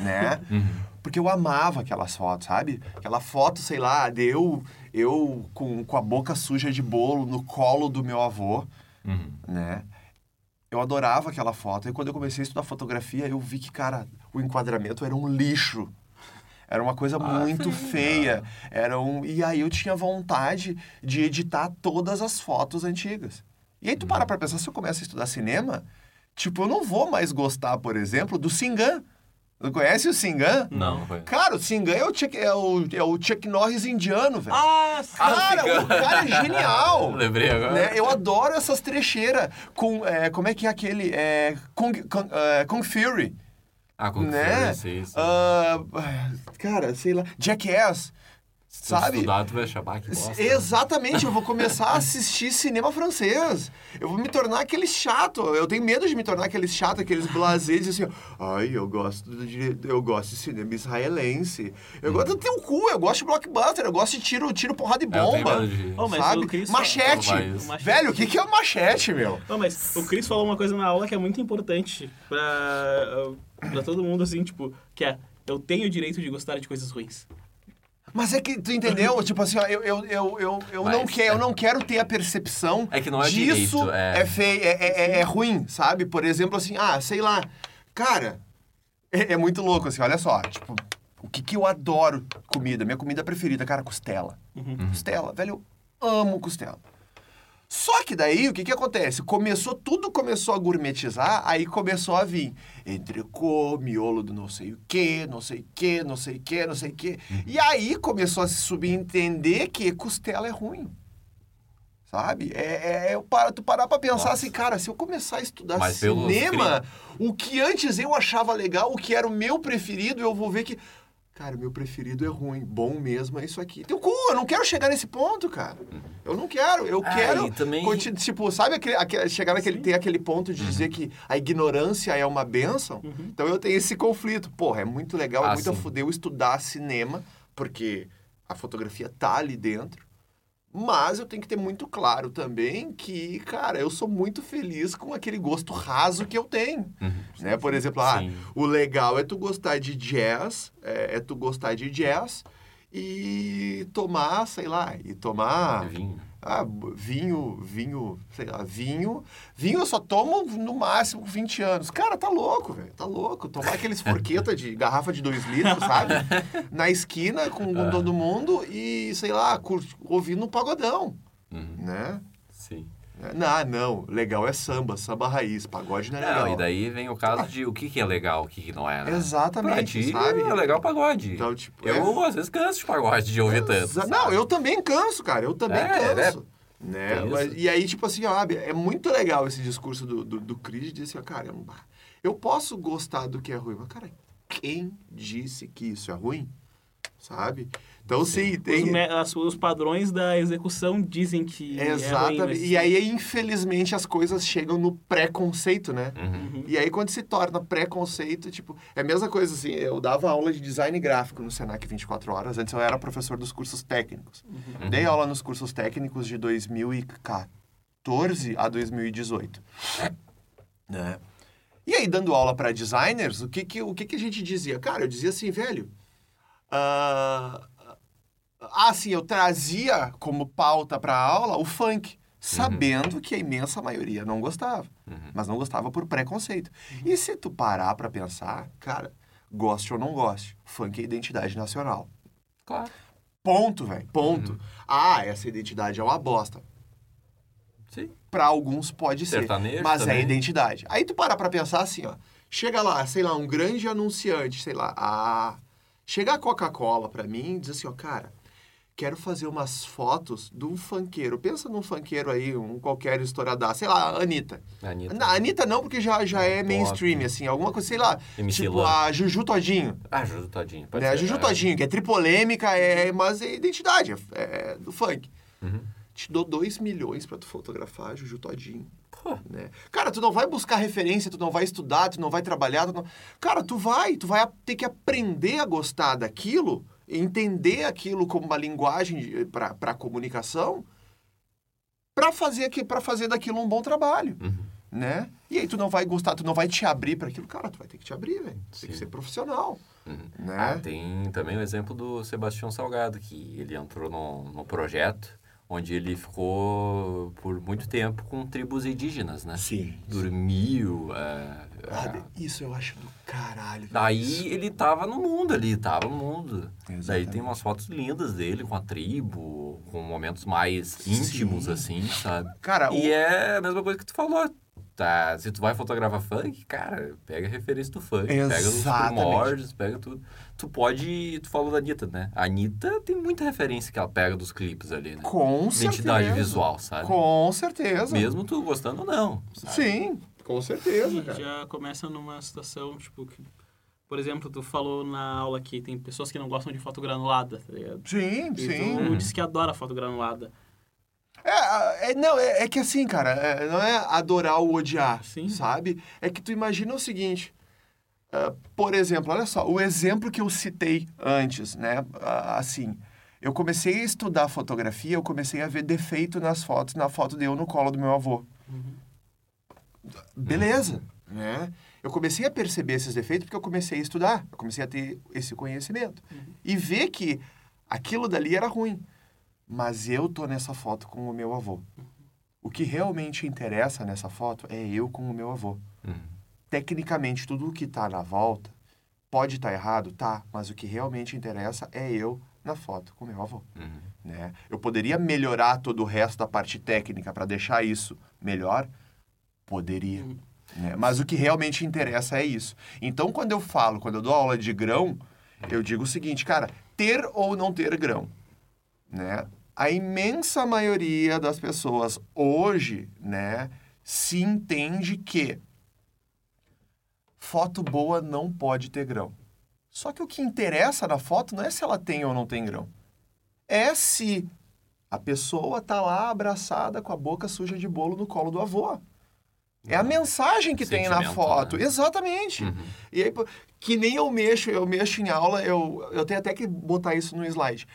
Né? Porque eu amava aquelas fotos, sabe? Aquela foto, sei lá, de eu, eu com, com a boca suja de bolo no colo do meu avô, Uhum. né? Eu adorava aquela foto. E quando eu comecei a estudar fotografia, eu vi que, cara, o enquadramento era um lixo. Era uma coisa Ah, muito sim, feia. Era um... E aí eu tinha vontade de editar todas as fotos antigas. E aí tu para pra pensar, se eu começo a estudar cinema, tipo, eu não vou mais gostar, por exemplo, do Singan. Conhece o Singan? Não, foi. Cara, o Singan é o Chuck, é o, é o Chuck Norris indiano, velho. Ah, sim. Cara, Singan. o cara é genial. Lembrei agora. Né? Eu adoro essas trecheiras com... é, como é que é aquele? É, Kung, Kung, é, Kung Fury, Ah, com né? sei, sei. Ah, cara, sei lá. Jackass, sabe? estudar, tu vai chamar que bosta. né? Exatamente, eu vou começar a assistir cinema francês. Eu vou me tornar aquele chato. Eu tenho medo de me tornar aquele chato, aqueles blasés assim, ai, eu gosto de eu gosto de cinema israelense. Eu gosto do teu cu, eu gosto de blockbuster, eu gosto de tiro, tiro porrada e É, eu tenho bomba. medo de- Oh, mas sabe? o Chris Machete. Velho, o que, que é o machete, meu? Não, mas o Cris falou uma coisa na aula que é muito importante pra, pra todo mundo, assim, tipo, que é, eu tenho o direito de gostar de coisas ruins. Mas é que, tu entendeu? tipo assim, ó, eu, eu, eu, eu, eu, não Mas- quero, eu não quero ter a percepção É que não é disso direito, é- é feio, é, é, é- é ruim, sabe? Por exemplo, assim, ah, sei lá, cara, é, é muito louco, assim, olha só, tipo, o que que eu adoro comida, minha comida preferida, cara, costela. Costela, velho, eu amo costela. Só que daí, o que que acontece? Começou, tudo começou a gourmetizar, aí começou a vir entrecô, miolo do não sei o que, não sei o que, não sei o que, não sei o que. E aí começou a se subentender que costela é ruim. Sabe? É, é, é para, tu parar pra pensar Nossa. assim, cara, se eu começar a estudar Mas cinema, o que antes eu achava legal, o que era o meu preferido, eu vou ver que. Cara, meu preferido é ruim. Bom mesmo é isso aqui. Teu cu, eu não quero chegar nesse ponto, cara. Eu não quero. Eu Ah, quero. também- Tipo, sabe aquele, aquele- chegar naquele. Ter aquele ponto de dizer que a ignorância é uma benção? Então eu tenho esse conflito. Porra, é muito legal, é Ah, muito a sim. fuder eu estudar cinema, porque a fotografia tá ali dentro. Mas eu tenho que ter muito claro também que, cara, eu sou muito feliz com aquele gosto raso que eu tenho. Né? Por exemplo, ah, o legal é tu gostar de jazz, é, é tu gostar de jazz e tomar, sei lá, e tomar Vinho. Ah, vinho, vinho, sei lá, vinho. Vinho eu só tomo no máximo com 20 anos. Cara, tá louco, velho. Tá louco. Tomar aqueles forqueta de garrafa de 2 litros, sabe? Na esquina com, com todo mundo e, sei lá, cur- ouvindo um pagodão, Uhum. né? Sim. Não, não. Legal é samba, samba raiz. Pagode não é legal. Não, e daí vem o caso de o que, que é legal, o que, que não é, né? Exatamente, ti, sabe? é legal pagode. Então, tipo, eu, às vezes, canso de pagode de ouvir tanto. Sabe? Não, eu também canso, cara. Eu também É, canso. Né? É isso. Mas- e aí, tipo assim, ó, é muito legal esse discurso do, do, do Cris de dizer assim, ó, cara, eu posso gostar do que é ruim, mas, cara, quem disse que isso é ruim? Sabe? Então, sim, Os, tem... me- as- os padrões da execução dizem que é ruim, Exatamente. mas- e aí, infelizmente, as coisas chegam no preconceito, né? Uhum. E aí, quando se torna preconceito, tipo... É a mesma coisa, assim, eu dava aula de design gráfico no Senac 24 horas. Antes eu era professor dos cursos técnicos. Uhum. Dei aula nos cursos técnicos de 2014 a 2018. Né? E aí, dando aula para designers, o que que, o que que a gente dizia? Cara, eu dizia assim, velho... ah, ah, sim, eu trazia como pauta para aula o funk, sabendo que a imensa maioria não gostava, mas não gostava por preconceito. E se tu parar para pensar, cara, goste ou não goste, funk é identidade nacional. Claro. Ponto, velho, ponto. Ah, essa identidade é uma bosta. Sim. Pra alguns pode ser. Sertanejo Mas é também. identidade. Aí tu para pra pensar assim, ó. Chega lá, sei lá, um grande anunciante, sei lá, a... Chega a Coca-Cola pra mim e diz assim, ó, cara, quero fazer umas fotos de um funkeiro. Pensa num funkeiro aí, um qualquer historiador, sei lá, Anitta. Anitta. Na, Anitta não, porque já, já é Pop. mainstream, assim, alguma coisa, sei lá. MC tipo Lan. a Juju Todinho. Ah, Juju Todinho. Pode Né? A ser, Juju é. Todinho, que é tripolêmica, é, mas é identidade, é, é do funk. Uhum. Te dou 2 milhões pra tu fotografar a Juju Todinho. Pô, Né? Cara, tu não vai buscar referência, tu não vai estudar, tu não vai trabalhar. Tu não... Cara, tu vai, tu vai ter que aprender a gostar daquilo, entender aquilo como uma linguagem para comunicação, para fazer aqui, para fazer daquilo um bom trabalho, Uhum. né? E aí tu não vai gostar, tu não vai te abrir para aquilo, cara, tu vai ter que te abrir, velho. Tem que ser profissional, Uhum. né? Ah, tem também o exemplo do Sebastião Salgado, que ele entrou no, no projeto onde ele ficou por muito tempo com tribos indígenas, né? Sim. Dormiu. é, Ah, é. de- isso eu acho do caralho. Daí ele tava no mundo ali, tava no mundo. Daí Exatamente. tem umas fotos lindas dele com a tribo, com momentos mais íntimos, Sim. assim, sabe? Cara, E o- é a mesma coisa que tu falou. Tá, se tu vai fotografar funk, cara, pega a referência do funk, pega os Exatamente. primórdios, pega tudo. Tu pode, tu falou da Anitta, né? A Anitta tem muita referência que ela pega dos clipes ali, né? com Identidade certeza. visual, sabe? Com certeza. Mesmo tu gostando ou não. sabe? Sim, com certeza, cara. já começa numa situação, tipo, que, por exemplo, tu falou na aula que tem pessoas que não gostam de foto granulada, tá ligado? Sim, E sim. tu disse que adora foto granulada. É, é, não, é, é que assim, cara, é, não é adorar ou odiar, Sim. sabe? É que tu imagina o seguinte, ah, por exemplo, olha só, o exemplo que eu citei antes, né? Ah, assim, eu comecei a estudar fotografia, eu comecei a ver defeito nas fotos, na foto de eu no colo do meu avô. Beleza, né? Eu comecei a perceber esses defeitos porque eu comecei a estudar, eu comecei a ter esse conhecimento. E ver que aquilo dali era ruim. Mas eu tô nessa foto com o meu avô. O que realmente interessa nessa foto é eu com o meu avô. Uhum. Tecnicamente, tudo o que tá na volta pode estar errado, tá, mas o que realmente interessa é eu na foto com o meu avô. Uhum. Né? Eu poderia melhorar todo o resto da parte técnica para deixar isso melhor? Poderia. né? Mas o que realmente interessa é isso. Então, quando eu falo, quando eu dou aula de grão, eu digo o seguinte, cara, ter ou não ter grão, né? A imensa maioria das pessoas hoje, né, se entende que foto boa não pode ter grão. Só que o que interessa na foto não é se ela tem ou não tem grão. É se a pessoa tá lá abraçada com a boca suja de bolo no colo do avô. É a mensagem que tem na foto. né? Exatamente. Uhum. E aí, que nem eu mexo, eu mexo em aula, eu, eu tenho até que botar isso no slide.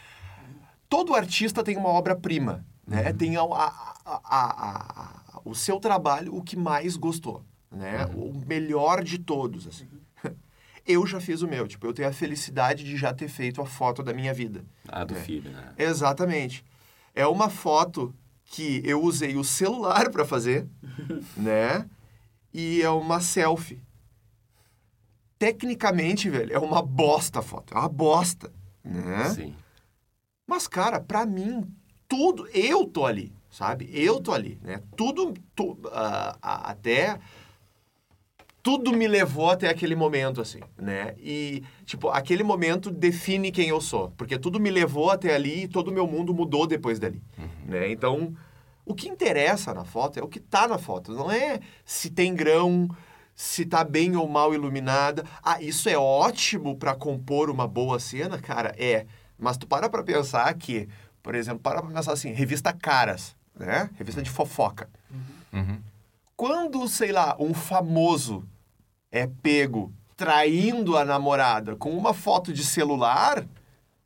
Todo artista tem uma obra-prima, né? Tem a, a- a- o seu trabalho, o que mais gostou, né? O melhor de todos, assim. Eu já fiz o meu, tipo, eu tenho a felicidade de já ter feito a foto da minha vida. Ah, do É. filho, né? Exatamente. É uma foto que eu usei o celular para fazer, né? E é uma selfie. Tecnicamente, velho, é uma bosta a foto. É uma bosta, né? Sim. Mas, cara, pra mim, tudo... Eu tô ali, sabe? Eu tô ali, né? Tudo... tu- ah, até... Tudo me levou até aquele momento, assim, né? E, tipo, aquele momento define quem eu sou. Porque tudo me levou até ali e todo o meu mundo mudou depois dali, né? Então, o que interessa na foto é o que tá na foto. Não é se tem grão, se tá bem ou mal iluminada. Ah, isso é ótimo pra compor uma boa cena? Cara, é. Mas tu para pra pensar que, por exemplo, para pra pensar assim, revista Caras, né? Revista de fofoca. Uhum. Quando, sei lá, um famoso é pego traindo a namorada com uma foto de celular,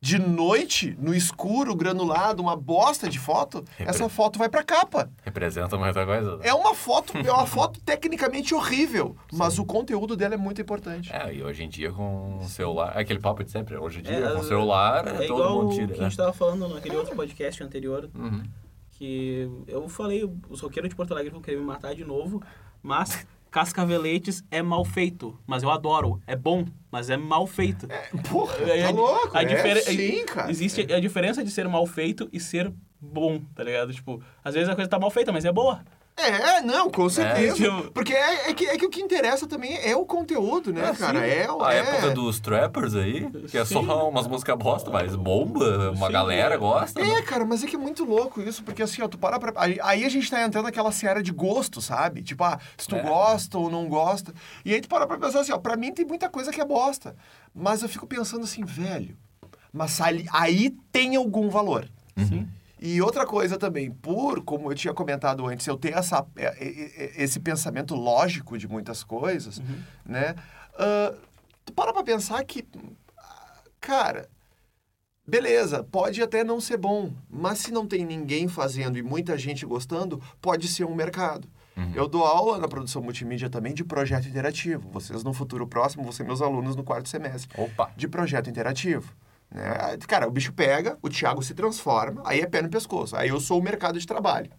de noite, no escuro, granulado, uma bosta de foto, Repre- essa foto vai pra capa. Representa muita coisa. né? É uma foto, é uma foto tecnicamente horrível, mas o conteúdo dela é muito importante. É, e hoje em dia com o celular. É aquele papo de sempre. Hoje em dia É, com o celular, É todo igual mundo o tira. que a né? gente tava falando naquele outro podcast anterior, Uhum. que eu falei, os roqueiros de Porto Alegre vão querer me matar de novo, mas Cascaveletes é mal feito, mas eu adoro. É bom, mas é mal feito. Porra, É, tá a- louco, a é, difere- sim, cara. Existe a diferença de ser mal feito e ser bom, tá ligado? Tipo, às vezes a coisa tá mal feita, mas é boa. É, não, com certeza. tipo- Porque é, é que, é que o que interessa também é o conteúdo, né, É, cara? sim. É, o- A é... época dos trappers aí, que é só Sim. umas músicas bosta, mas bomba, uma Sim, galera é. gosta. né? É, cara, mas é que é muito louco isso, porque assim, ó, tu para pra... Aí, a gente tá entrando naquela seara de gosto, sabe? Tipo, ah, se tu É. gosta ou não gosta. E aí tu para pra pensar assim, ó, pra mim tem muita coisa que é bosta. Mas eu fico pensando assim, velho, mas ali, aí tem algum valor. Sim. E outra coisa também, por, como eu tinha comentado antes, eu ter essa, é, é, é, esse pensamento lógico de muitas coisas, né? ah, tu para pra pensar que, cara, beleza, pode até não ser bom, mas se não tem ninguém fazendo e muita gente gostando, pode ser um mercado. Eu dou aula na produção multimídia também de projeto interativo. Vocês no futuro próximo vão ser meus alunos no quarto semestre Opa! de projeto interativo. Né? Cara, o bicho pega, o Thiago se transforma, aí é pé no pescoço. Aí eu sou o mercado de trabalho.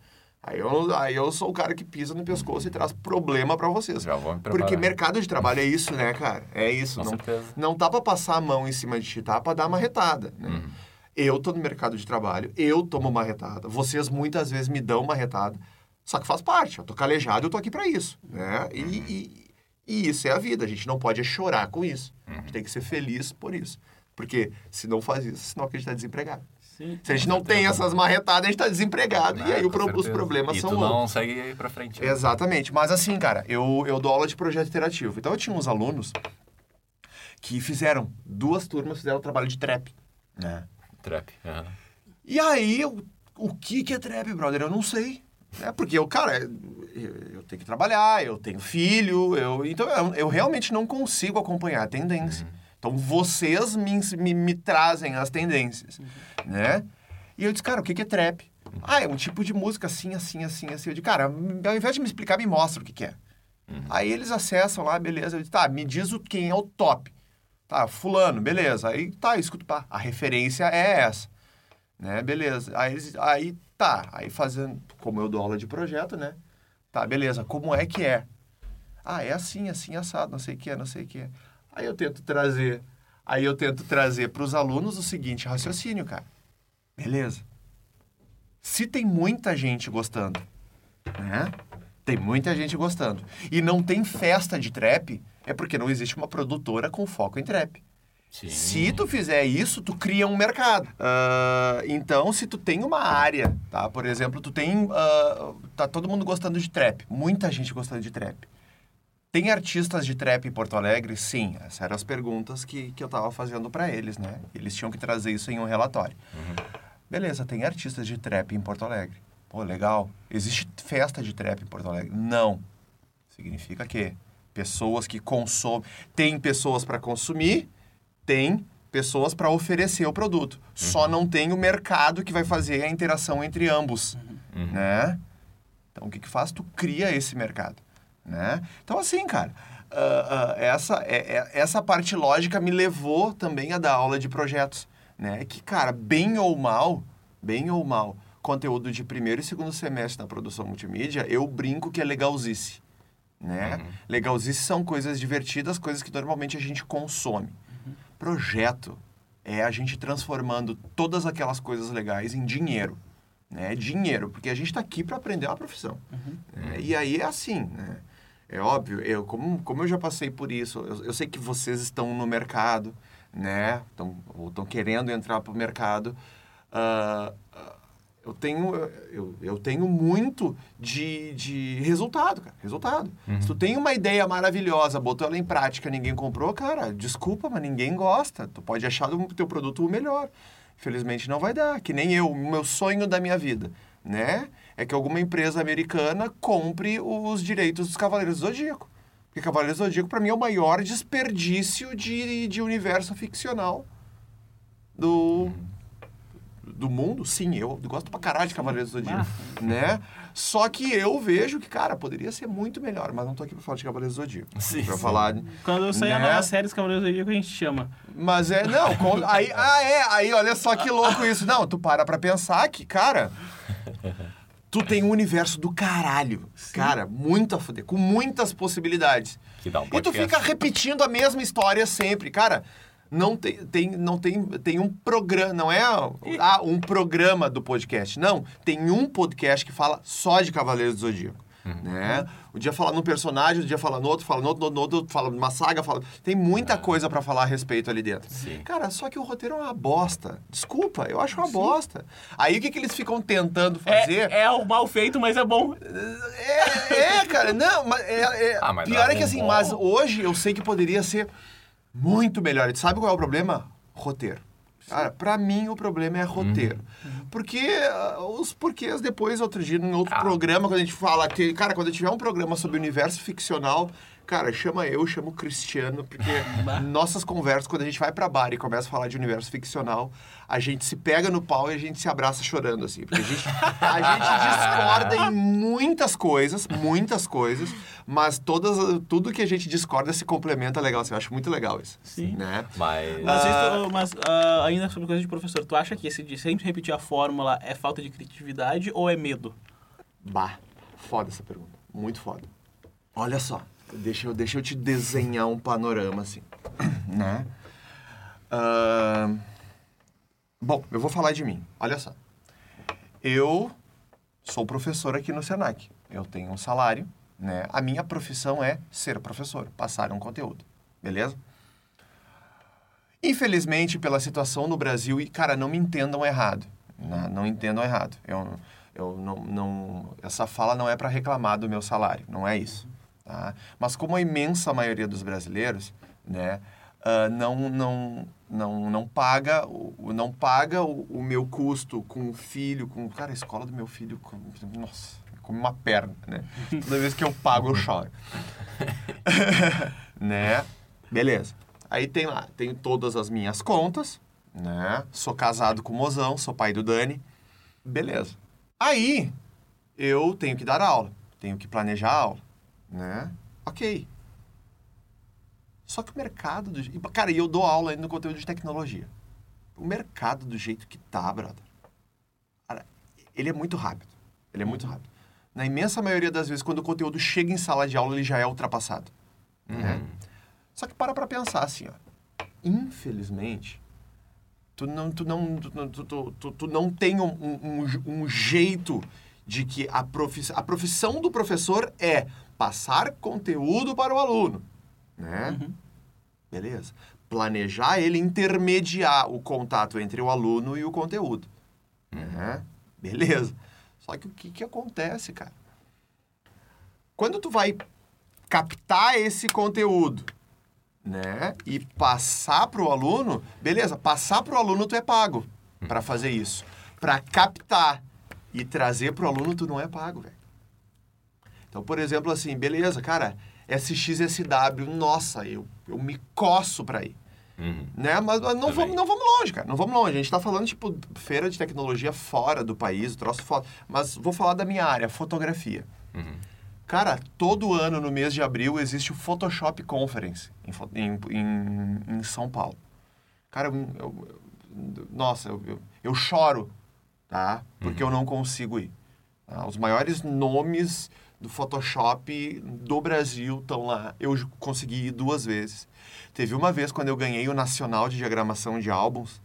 Aí eu, aí eu sou o cara que pisa no pescoço e traz problema pra vocês. Já vou me preparar. Porque mercado de trabalho é isso, né, cara? É isso. Com não, certeza. não tá pra passar a mão em cima de ti, tá pra dar uma retada. Né? Uhum. Eu tô no mercado de trabalho, eu tomo uma retada. Vocês muitas vezes me dão uma retada. Só que faz parte. Eu tô calejado, eu tô aqui pra isso. Né? E, e, e isso é a vida. A gente não pode chorar com isso. A gente tem que ser feliz por isso. Porque se não faz isso, senão a gente tá desempregado. Sim. Se a gente não tem essas marretadas, a gente tá desempregado. e Ah, aí o os problemas e são outros. não segue aí pra frente. né? Exatamente. Mas assim, cara, eu, eu dou aula de projeto interativo. Então eu tinha uns alunos que fizeram, duas turmas fizeram trabalho de trap. Né? Trap. aham. E aí, eu, o que que é trap, brother? Eu não sei. Né? Porque eu, cara, eu, eu tenho que trabalhar, eu tenho filho, eu, então eu, eu realmente não consigo acompanhar a tendência. Então vocês me, me, me trazem as tendências, né? E eu disse, cara, o que que é trap? Ah, é um tipo de música assim, assim, assim, assim. Eu disse, cara, ao invés de me explicar, me mostra o que que é. Aí eles acessam lá, beleza. Eu disse, tá, me diz o quem é o top. Tá, fulano, beleza. Aí tá, escuta, pá, a referência é essa. Né, beleza. Aí, aí tá, aí fazendo, como eu dou aula de projeto, né? Tá, beleza, como é que é? Ah, é assim, assim, assado, não sei o que, não sei o que. Aí eu tento trazer, aí eu tento trazer para os alunos o seguinte raciocínio, cara. Beleza. Se tem muita gente gostando, né? Tem muita gente gostando. E não tem festa de trap, é porque não existe uma produtora com foco em trap. Sim. Se tu fizer isso, tu cria um mercado. Ah, então, se tu tem uma área, tá? Por exemplo, tu tem... ah, tá todo mundo gostando de trap. Muita gente gostando de trap. Tem artistas de trap em Porto Alegre? Sim. Essas eram as perguntas que, que eu tava fazendo para eles, né? Eles tinham que trazer isso em um relatório. Beleza, tem artistas de trap em Porto Alegre. Pô, legal. Existe festa de trap em Porto Alegre? Não. Significa que pessoas que consomem... Tem pessoas para consumir, tem pessoas para oferecer o produto. Só não tem o mercado que vai fazer a interação entre ambos, né? Então, o que que faz? Tu cria esse mercado, né? Então, assim, cara, ah, ah, essa, é- é- essa parte lógica me levou também a dar aula de projetos, né? Que, cara, bem ou mal, bem ou mal, conteúdo de primeiro e segundo semestre da produção multimídia, eu brinco que é legalzice, né? Legalzice são coisas divertidas, coisas que normalmente a gente consome. Projeto é a gente transformando todas aquelas coisas legais em dinheiro. Né? Dinheiro, porque a gente está aqui para aprender uma profissão. né? E aí é assim, né? É óbvio, eu, como, como eu já passei por isso, eu, eu sei que vocês estão no mercado, né? Estão, ou estão querendo entrar para o mercado. ah, eu tenho, eu, eu tenho muito de, de resultado, cara. Resultado. Se tu tem uma ideia maravilhosa, botou ela em prática, ninguém comprou, cara, desculpa, mas ninguém gosta. Tu pode achar o teu produto o melhor. Infelizmente não vai dar. Que nem eu, o meu sonho da minha vida, né? É que alguma empresa americana compre os direitos dos Cavaleiros do Zodíaco. Porque Cavaleiros do Zodíaco, pra mim, é o maior desperdício de, de universo ficcional do, do mundo. Sim, eu gosto pra caralho de Cavaleiros do Zodíaco, né? Só que eu vejo que, cara, poderia ser muito melhor, mas não tô aqui pra falar de Cavaleiros do Zodíaco. Sim, pra sim. falar... Quando sair a Né? nova série dos Cavaleiros do Zodíaco, a gente chama. Mas é, não, com- aí, ah, é, aí olha só que louco isso. Não, tu para pra pensar que, cara, tu tem um universo do caralho. Cara, muito a fuder, com muitas possibilidades. Que dá um E tu fica repetindo a mesma história sempre. Cara, não tem, tem, não tem, tem um programa, não é ah, um programa do podcast. Não, tem um podcast que fala só de Cavaleiros do Zodíaco. Uhum. Né? O dia fala num personagem, o dia fala no outro, fala no outro, no outro, fala numa saga, fala... Tem muita uhum. coisa para falar a respeito ali dentro. Sim. Cara, só que o roteiro é uma bosta. Desculpa, eu acho uma Sim. bosta. Aí o que, que eles ficam tentando é, fazer... É, é o mal feito, mas é bom. É, é cara, não, mas... É, é... Ah, mas pior é que assim, bom. mas hoje eu sei que poderia ser muito melhor. E sabe qual é o problema? Roteiro. Cara, pra mim o problema é roteiro. Uhum. Porque uh, os porquês depois, outro dia, em outro ah. programa, quando a gente fala que, cara, quando tiver um programa sobre universo ficcional, cara, chama eu, chama o Cristiano, porque nossas conversas, quando a gente vai pra bar e começa a falar de universo ficcional, a gente se pega no pau e a gente se abraça chorando, assim. Porque a gente, a gente discorda em muitas coisas, muitas coisas, mas todas, tudo que a gente discorda se complementa legal. Assim, eu acho muito legal isso. Sim. Né? Mas, mas, uh, mas uh, ainda sobre coisa de professor, tu acha que esse de sempre repetir a fórmula é falta de criatividade ou é medo? Bah, foda essa pergunta. Muito foda. Olha só, deixa eu, deixa eu te desenhar um panorama assim, né? Uh, bom, eu vou falar de mim. Olha só. Eu sou professor aqui no Senac. Eu tenho um salário né? A minha profissão é ser professor, passar um conteúdo, beleza? Infelizmente, pela situação no Brasil, e cara, não me entendam errado, né? não entendam errado. Eu, eu não, não, essa fala não é para reclamar do meu salário, não é isso. Tá? Mas como a imensa maioria dos brasileiros, né, uh, não, não, não, não paga, o, não paga o, o meu custo com o filho, com cara, a escola do meu filho, com, nossa, como uma perna, né? Toda vez que eu pago, eu choro. né? Beleza. Aí tem lá, tem todas as minhas contas, né? Sou casado com o mozão, sou pai do Dani. Beleza. Aí, eu tenho que dar aula, tenho que planejar a aula, né? Ok. Só que o mercado do... Cara, e eu dou aula ainda no conteúdo de tecnologia. O mercado do jeito que tá, brother, cara, ele é muito rápido. Ele é muito rápido na imensa maioria das vezes, quando o conteúdo chega em sala de aula, ele já é ultrapassado. Uhum. Né? Só que para pra pensar assim, ó. Infelizmente, tu não, tu não, tu, tu, tu, tu não tem um, um, um, jeito de que a, profiss, a profissão do professor é passar conteúdo para o aluno, né? Uhum. Beleza. Planejar ele intermediar o contato entre o aluno e o conteúdo. Uhum. Né? Beleza. Só que o que, que acontece, cara? Quando tu vai captar esse conteúdo, né, e passar para o aluno, beleza, passar para o aluno tu é pago para fazer isso. Para captar e trazer para o aluno tu não é pago, velho. Então, por exemplo, assim, beleza, cara, SXSW, nossa, eu, eu me coço para ir. Uhum. Né? Mas, mas não, vamos, não vamos longe, cara. Não vamos longe. A gente está falando, tipo, feira de tecnologia fora do país, troço foda. Mas vou falar da minha área, fotografia. Uhum. Cara, todo ano, no mês de abril, existe o Photoshop Conference em, em, em, São Paulo. Cara, eu, eu, nossa, eu, eu, choro, tá? Porque uhum. eu não consigo ir. Tá? Os maiores nomes do Photoshop do Brasil estão lá. Eu consegui ir duas vezes. Teve uma vez quando eu ganhei o Nacional de Diagramação de Álbuns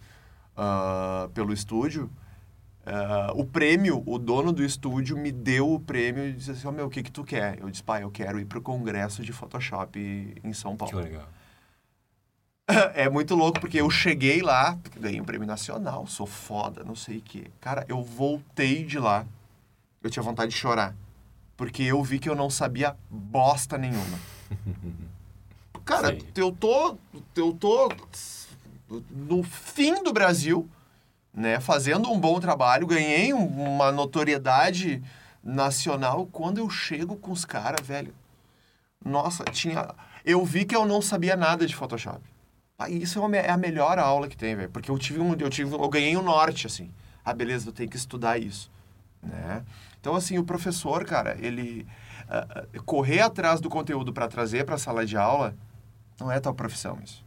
uh, pelo estúdio. Uh, o prêmio, o dono do estúdio me deu o prêmio e disse assim, oh, meu, o que que tu quer? Eu disse, pai, eu quero ir para o congresso de Photoshop em São Paulo. Que legal. É muito louco, porque eu cheguei lá, ganhei um prêmio nacional, sou foda, não sei o quê. Cara, eu voltei de lá, eu tinha vontade de chorar. Porque eu vi que eu não sabia bosta nenhuma. Cara, eu tô, eu tô no fim do Brasil, né, fazendo um bom trabalho, ganhei uma notoriedade nacional. Quando eu chego com os caras, velho, nossa, tinha. Eu vi que eu não sabia nada de Photoshop. Ah, isso é, a melhor aula que tem, velho. Porque eu tive um. Eu, tive, eu ganhei um norte, assim. Ah, beleza, eu tenho que estudar isso. Né? Então, assim, o professor, cara, ele. Uh, correr atrás do conteúdo para trazer para a sala de aula não é tua profissão isso.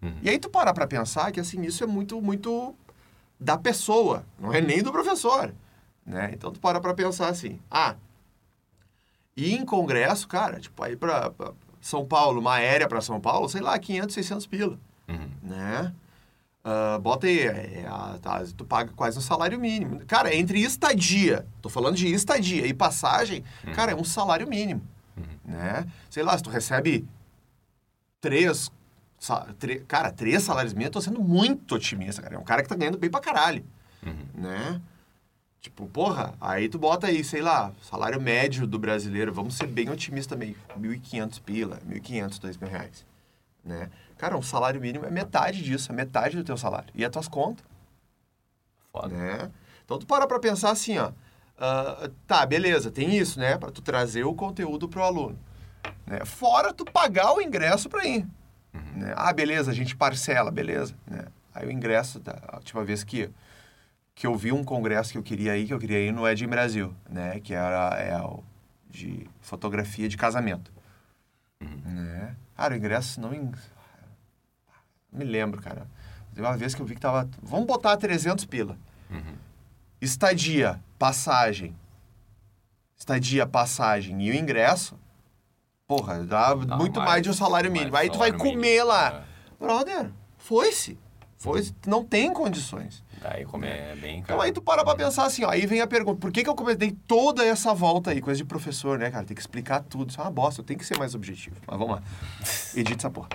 Uhum. E aí tu para pra pensar que, assim, isso é muito, muito da pessoa, não é nem do professor, né? Então tu para pra pensar assim, ah, e em congresso, cara, tipo, aí pra São Paulo, uma aérea para São Paulo, sei lá, 500, 600 pila, uhum. né? Uh, bota aí, é, é, tá, tu paga quase um salário mínimo. Cara, entre estadia, tô falando de estadia e passagem, uhum. cara, é um salário mínimo. Uhum. Né? Sei lá, se tu recebe três, cara, três salários mínimos, eu tô sendo muito otimista, cara. É um cara que tá ganhando bem pra caralho. Uhum. Né? Tipo, porra, aí tu bota aí, sei lá, salário médio do brasileiro, vamos ser bem otimistas também, 1.500 pila, 1.500, 2.000 reais, né? Cara, um salário mínimo é metade disso, é metade do teu salário. E as tuas contas. Foda. Né? Então tu para pra pensar assim, ó. Uh, tá, beleza, tem isso, né? Para tu trazer o conteúdo pro aluno. Né? Fora tu pagar o ingresso para ir. Uhum. Né? Ah, beleza, a gente parcela, beleza. Né? Aí o ingresso, tá, a última vez que, que eu vi um congresso que eu queria ir, que eu queria ir no Ed Brasil, né? Que era é, o de fotografia de casamento. Uhum. Né? Cara, o ingresso não me lembro, cara. Teve uma vez que eu vi que tava. Vamos botar 300 pila. Uhum. Estadia, passagem. Estadia, passagem e o ingresso. Porra, dá muito mais, mais, de um salário mínimo. Aí tu vai comer mínimo. lá. É. Brother, foi-se. Foi não tem condições. Daí comer é bem caro. Então aí tu para pra pensar assim, ó, aí vem a pergunta, por que, que eu comecei toda essa volta aí, coisa de professor, né, cara? Tem que explicar tudo. Isso é uma bosta, eu tenho que ser mais objetivo. Mas vamos lá. Edita essa porra.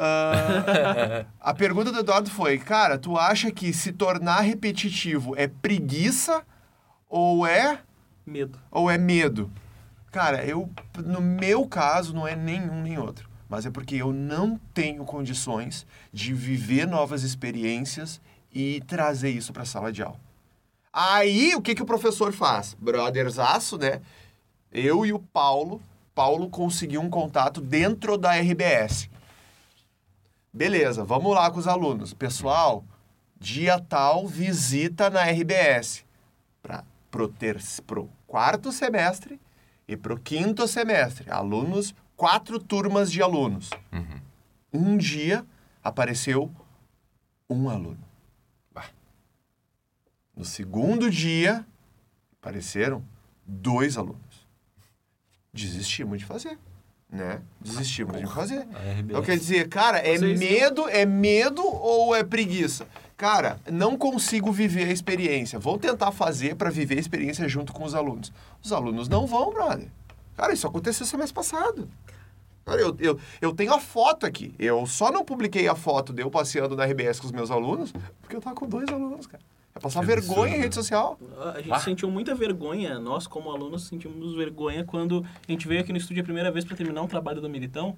Uh, a pergunta do Eduardo foi, cara, tu acha que se tornar repetitivo é preguiça ou é... Medo. Ou é medo? Cara, eu, no meu caso, não é nenhum nem outro. Mas é porque eu não tenho condições de viver novas experiências e trazer isso para a sala de aula. Aí, o que, que o professor faz? Brothersaço, né? Eu e o Paulo, Paulo conseguiu um contato dentro da RBS. Beleza, vamos lá com os alunos. Pessoal, dia tal, visita na RBS. Para pro quarto semestre e pro quinto semestre. Alunos, quatro turmas de alunos. Uhum. Um dia apareceu um aluno. Bah. No segundo dia, apareceram dois alunos. Desistimos de fazer né? Desistimos de fazer. Então quer dizer, cara, é Vocês medo, é medo ou é preguiça? Cara, não consigo viver a experiência. Vou tentar fazer para viver a experiência junto com os alunos. Os alunos não vão, brother. Cara, isso aconteceu semestre passado. Cara, eu, eu, eu tenho a foto aqui. Eu só não publiquei a foto de eu passeando na RBS com os meus alunos, porque eu tava com dois alunos, cara. É passar que vergonha absurdo. em rede social. A gente ah. sentiu muita vergonha, nós como alunos sentimos vergonha quando a gente veio aqui no estúdio a primeira vez para terminar um trabalho do Militão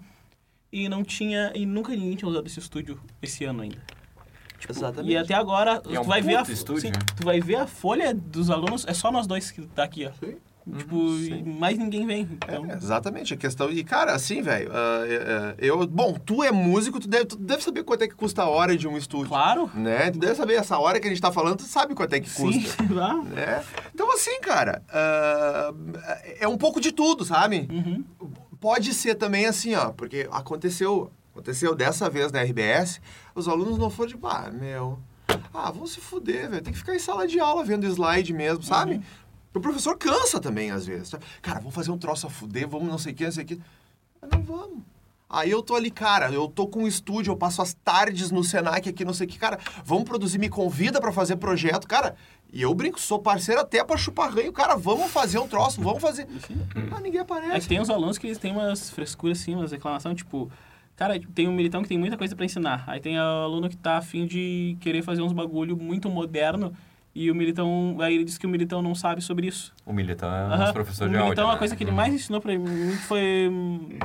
e não tinha, e nunca ninguém tinha usado esse estúdio esse ano ainda. Tipo, Exatamente. E até agora, tu, é um vai ver a, estúdio, sim, né? tu vai ver a folha dos alunos, é só nós dois que tá aqui, ó. Sim. Tipo, uhum, mais ninguém vem. Então... É, exatamente, a questão. E, cara, assim, velho, uh, uh, eu. Bom, tu é músico, tu deve, tu deve saber quanto é que custa a hora de um estúdio. Claro. Né? Tu deve saber essa hora que a gente tá falando, tu sabe quanto é que custa. Sim, lá. Né? Então, assim, cara, uh, é um pouco de tudo, sabe? Uhum. Pode ser também assim, ó, porque aconteceu. Aconteceu dessa vez na RBS, os alunos não foram de, tipo, ah, meu. Ah, vão se fuder, velho. Tem que ficar em sala de aula vendo slide mesmo, sabe? Uhum. O professor cansa também, às vezes. Cara, vamos fazer um troço a fuder, vamos não sei o que, não sei o que. Mas não vamos. Aí eu tô ali, cara, eu tô com um estúdio, eu passo as tardes no Senac aqui, não sei o que, cara, vamos produzir, me convida para fazer projeto, cara. E eu brinco, sou parceiro até pra chupar ranho, cara, vamos fazer um troço, vamos fazer. Ah, ninguém aparece. É que tem uns alunos que têm umas frescuras assim, umas reclamações, tipo, cara, tem um militão que tem muita coisa para ensinar. Aí tem aluno que tá afim de querer fazer uns bagulho muito moderno e o Militão, aí ele disse que o Militão não sabe sobre isso. O Militão é nosso professor de áudio. O Militão, né? a coisa que ele mais ensinou para mim foi,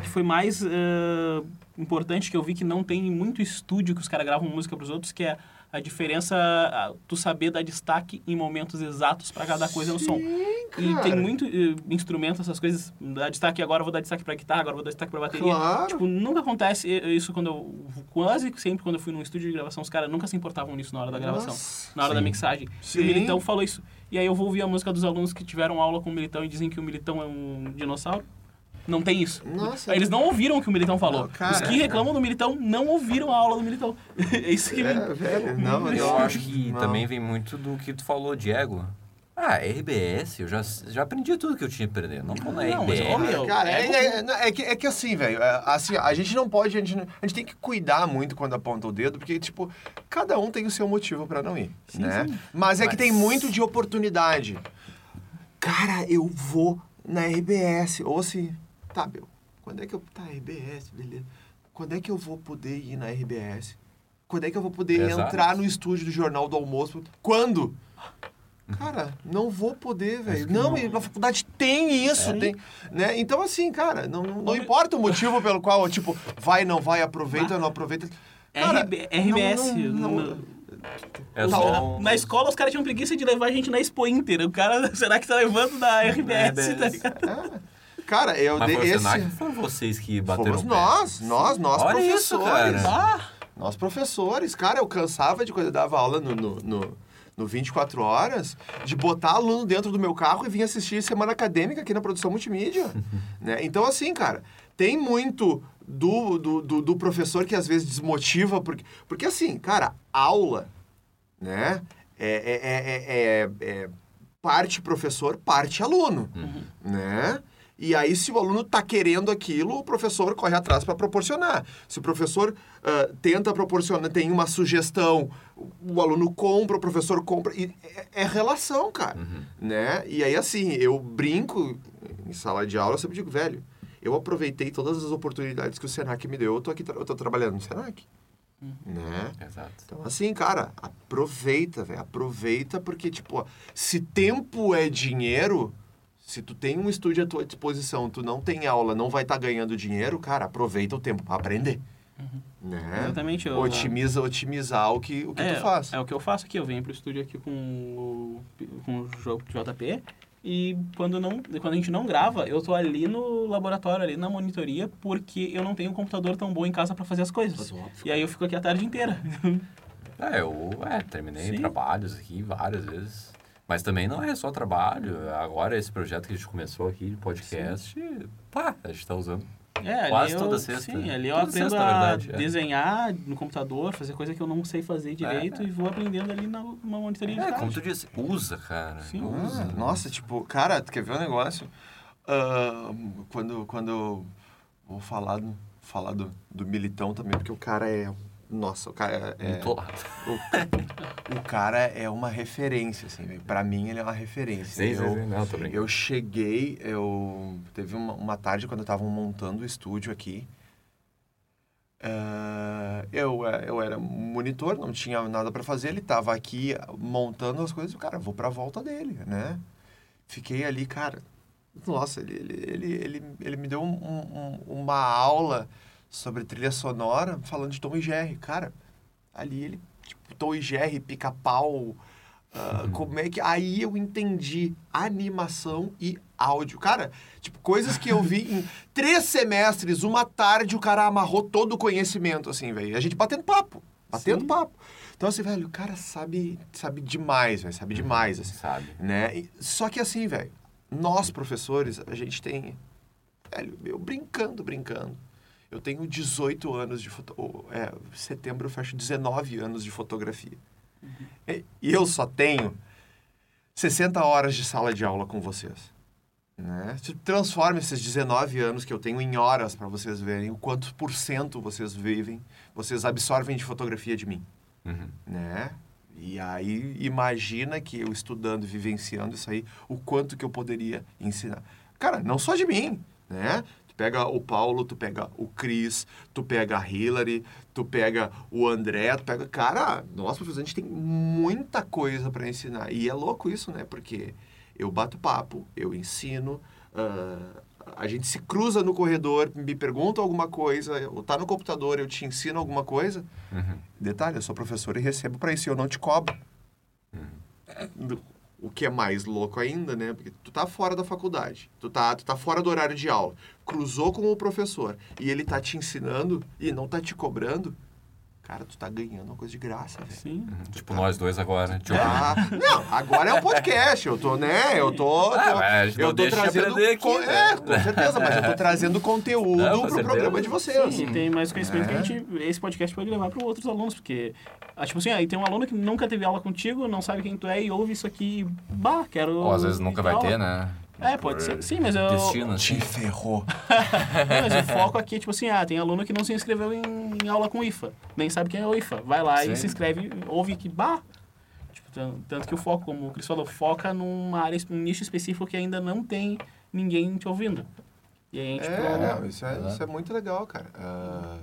que foi mais uh, importante, que eu vi que não tem muito estúdio que os caras gravam música para os outros, que é a diferença, tu saber dar destaque em momentos exatos para cada coisa no som. Cara. E tem muito uh, instrumento, essas coisas, dar destaque agora, vou dar destaque para guitarra, agora vou dar destaque para bateria. Claro. Tipo, nunca acontece isso quando eu, quase sempre quando eu fui num estúdio de gravação, os caras nunca se importavam nisso na hora da gravação, Nossa. na hora Sim. da mixagem. Sim. E o Militão falou isso. E aí eu vou ouvir a música dos alunos que tiveram aula com o Militão e dizem que o Militão é um dinossauro. Não tem isso. Nossa. Eles não ouviram o que o Militão falou. Não, cara, Os que reclamam do Militão não ouviram a aula do Militão. é isso que é, Velho, não, eu acho que não. também vem muito do que tu falou, Diego. Ah, RBS, eu já, já aprendi tudo que eu tinha que aprender. Não vou na Não, mas, RBS. ô, meu, Cara, é, é é, é que, é que assim, velho, é, assim, a gente não pode, a gente, a gente tem que cuidar muito quando aponta o dedo, porque, tipo, cada um tem o seu motivo pra não ir, né? Mas é que Mas- tem muito de oportunidade. Cara, eu vou na RBS, ou assim, tá, meu, quando é que eu... Tá, RBS, beleza. Quando é que eu vou poder ir na RBS? Quando é que eu vou poder Exato. entrar no estúdio do Jornal do Almoço? Quando? Cara, não vou poder, velho. Não, e na faculdade tem isso, tem, né? Então assim, cara, não, não, não importa o motivo pelo qual, tipo, vai, não vai, aproveita, não aproveita. Cara, RB, RBS. não- não- É só um- Na escola, os caras tinham preguiça de levar a gente na Expo Inter. O cara, será que tá levando da RBS, tá RBS. ligado? é. Cara, eu Mas dei foi o esse. Senac, foram vocês que bateram Fomos nós, nós, nós Olha isso, professores. cara. Ah, Nós professores, cara, eu cansava de quando eu dava aula no, no, no, no 24 horas, de botar aluno dentro do meu carro e vir assistir semana acadêmica aqui na produção multimídia. né? Então, assim, cara, tem muito do, do, do, do professor que às vezes desmotiva, porque, porque assim, cara, aula, né? É, é, é, é, é parte professor, parte aluno, né? E aí, se o aluno está querendo aquilo, o professor corre atrás para proporcionar. Se o professor ah, tenta proporcionar, tem uma sugestão, o, aluno compra, o professor compra. E é, é relação, cara. Né? E aí, assim, eu brinco em sala de aula, eu sempre digo, velho, eu aproveitei todas as oportunidades que o Senac me deu, eu tô aqui, eu tô trabalhando no Senac. Né? Exato. Então, assim, cara, aproveita, velho. Aproveita porque, tipo, ó, se tempo é dinheiro, se tu tem um estúdio à tua disposição, tu não tem aula, não vai estar ganhando dinheiro, cara, aproveita o tempo pra aprender. Né? Exatamente, eu- Otimiza, otimizar o que, o que é, tu faz. É o que eu faço aqui. Eu venho pro estúdio aqui com o, com o jogo JP. E quando, não, quando a gente não grava, eu tô ali no laboratório, ali na monitoria, porque eu não tenho um computador tão bom em casa pra fazer as coisas. E aí eu fico aqui a tarde inteira. É, eu é, terminei Sim. trabalhos aqui várias vezes. Mas também não é só trabalho. Agora, esse projeto que a gente começou aqui de podcast, pá, a gente tá usando. É, Quase eu, toda sexta. Sim, ali eu Toda aprendo sexta, a verdade, é. desenhar no computador, fazer coisa que eu não sei fazer direito É. e vou aprendendo ali na, numa monitoria de É, tarde. como tu disse, usa, cara. Sim. Usa. Ah, nossa, tipo, cara, tu quer ver um negócio? Ah, quando, quando eu vou falar, do- falar do, do Militão também, porque o cara é. Nossa, o cara é. Lado. O, o cara é uma referência, assim, velho. Pra mim, ele é uma referência. Sim, eu, sim. Não, tô brincando. eu cheguei, eu... Teve uma, uma tarde quando estavam montando o estúdio aqui. ah, eu, eu era monitor, não tinha nada pra fazer. Ele tava aqui montando as coisas. Cara, vou pra volta dele, né? Fiquei ali, cara... Nossa, ele, ele, ele, ele, ele me deu um- um- uma aula sobre trilha sonora falando de Tom e Jerry. Cara, ali ele, tipo, Tom e Jerry, pica-pau, ah, como é que... Aí eu entendi animação e áudio. Cara, tipo, coisas que eu vi em três semestres, uma tarde, o cara amarrou todo o conhecimento, assim, velho. A gente batendo papo, batendo Sim. papo. Então, assim, velho, o cara sabe, sabe demais, velho, sabe demais, assim Sabe? né? E- Só que assim, velho, nós professores, a gente tem, velho, eu brincando, brincando. Eu tenho 18 anos de foto... É, setembro eu fecho 19 anos de fotografia. E, e eu só tenho 60 horas de sala de aula com vocês. Né? Se transforma esses 19 anos que eu tenho em horas para vocês verem o quanto por cento vocês vivem, vocês absorvem de fotografia de mim Uhum. né? E aí imagina que eu estudando, vivenciando isso aí, o quanto que eu poderia ensinar. Cara, não só de mim, né? Tu pega o Paulo, tu pega o Cris, tu pega a Hillary, tu pega o André, tu pega... Cara, nós, professores, a gente tem muita coisa para ensinar. E é louco isso, né? Porque eu bato papo, eu ensino, ah, a gente se cruza no corredor, me pergunta alguma coisa, ou tá no computador, eu te ensino alguma coisa. Uhum. Detalhe, eu sou professor e recebo para isso, e eu não te cobro. Do- O que é mais louco ainda, né? Porque tu tá fora da faculdade, tu tá, tu tá fora do horário de aula, cruzou com o professor e ele tá te ensinando e não tá te cobrando. Cara, tu tá ganhando uma coisa de graça, velho. Sim. Tipo nós dois agora. Tipo, Ah, não, agora é um podcast. Eu tô, né? Eu tô. Ah, tô- mas a gente eu tô trazendo. aqui, co- né? É, com certeza, mas eu tô trazendo conteúdo Não, pro certeza. programa de vocês. Sim, e tem mais conhecimento É. que a gente, esse podcast pode levar para outros alunos, porque, ah, tipo assim, aí tem um aluno que nunca teve aula contigo, não sabe quem tu é e ouve isso aqui, bah, quero... ou às vezes nunca vai aula. ter, né? É, pode Por ser. Sim, mas eu... Destino, assim. Te ferrou. Não, mas o foco aqui é tipo assim, ah, tem aluno que não se inscreveu em, em aula com IFA, nem sabe quem é o IFA. Vai lá e Sim. se inscreve, ouve que, bah... Tipo, tan- tanto que o foco, como o Cris falou, foca numa área, um nicho específico que ainda não tem ninguém te ouvindo. E aí, tipo... É, não, isso é, isso é muito legal, cara. Ah,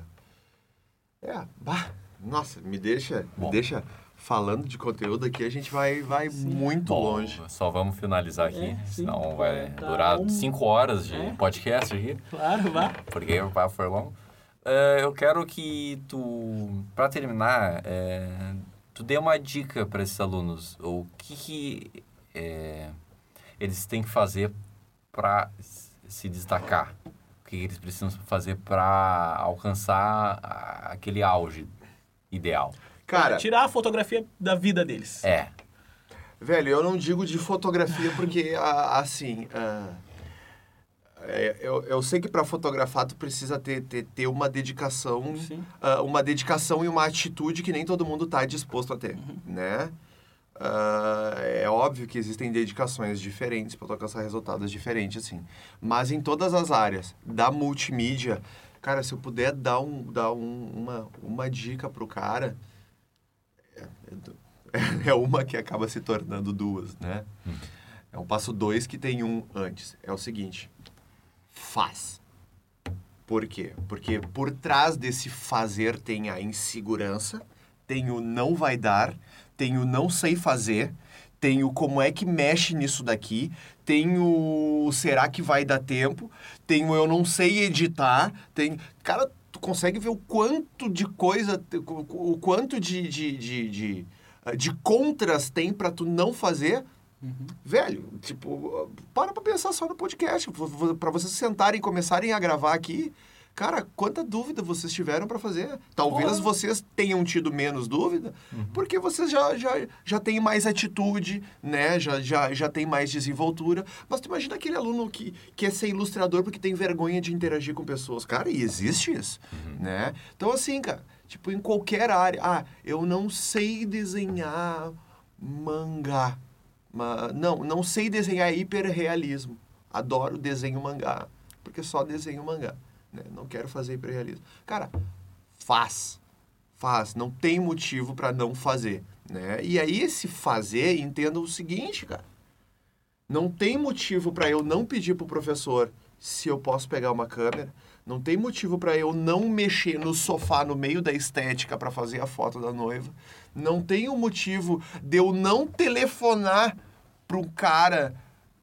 é, bah, nossa, me deixa, Bom. me deixa falando de conteúdo aqui, a gente vai, vai muito Bom, longe. Só vamos finalizar aqui, É, senão vai Tá durar um- cinco horas de É. podcast aqui, Claro, vá. porque o papo foi longo. É, eu quero que tu, para terminar, é, tu dê uma dica para esses alunos. O que, que é, eles têm que fazer para se destacar? O que eles precisam fazer para alcançar aquele auge ideal? Cara, Tirar a fotografia da vida deles. É, Velho, eu não digo de fotografia porque, assim, ah, é, eu, eu sei que para fotografar tu precisa ter, ter, ter uma dedicação, ah, uma dedicação e uma atitude que nem todo mundo tá disposto a ter, né? Ah, é óbvio que existem dedicações diferentes para alcançar resultados diferentes, assim. Mas em todas as áreas da multimídia, cara, se eu puder dar, um, dar um, uma, uma dica pro cara, é uma que acaba se tornando duas, né? É um passo dois que tem um antes. É o seguinte: faz. Por quê? Porque por trás desse fazer tem a insegurança, tem o não vai dar, tem o não sei fazer, tem o como é que mexe nisso daqui, tem o será que vai dar tempo, tem o eu não sei editar, tem. Cara, consegue ver o quanto de coisa, o quanto de, de, de, de, de contras tem pra tu não fazer. Velho, tipo, para pra pensar só no podcast. Pra vocês sentarem e começarem a gravar aqui. Cara, quanta dúvida vocês tiveram pra fazer? Talvez Porra. vocês tenham tido menos dúvida, porque vocês já, já, já têm mais atitude, né? Já, já, já tem mais desenvoltura. Mas tu imagina aquele aluno que quer ser ilustrador porque tem vergonha de interagir com pessoas. Cara, e existe isso, né? Então, assim, cara, tipo, em qualquer área. Ah, eu não sei desenhar mangá. Ma- não, não sei desenhar hiperrealismo. Adoro desenho mangá, porque só desenho mangá. Né? Não quero fazer hiperrealismo. Cara, faz. Faz. Não tem motivo para não fazer. Né? E aí, esse fazer, entenda o seguinte, cara. Não tem motivo para eu não pedir pro professor se eu posso pegar uma câmera. Não tem motivo para eu não mexer no sofá no meio da estética para fazer a foto da noiva. Não tem um motivo de eu não telefonar para cara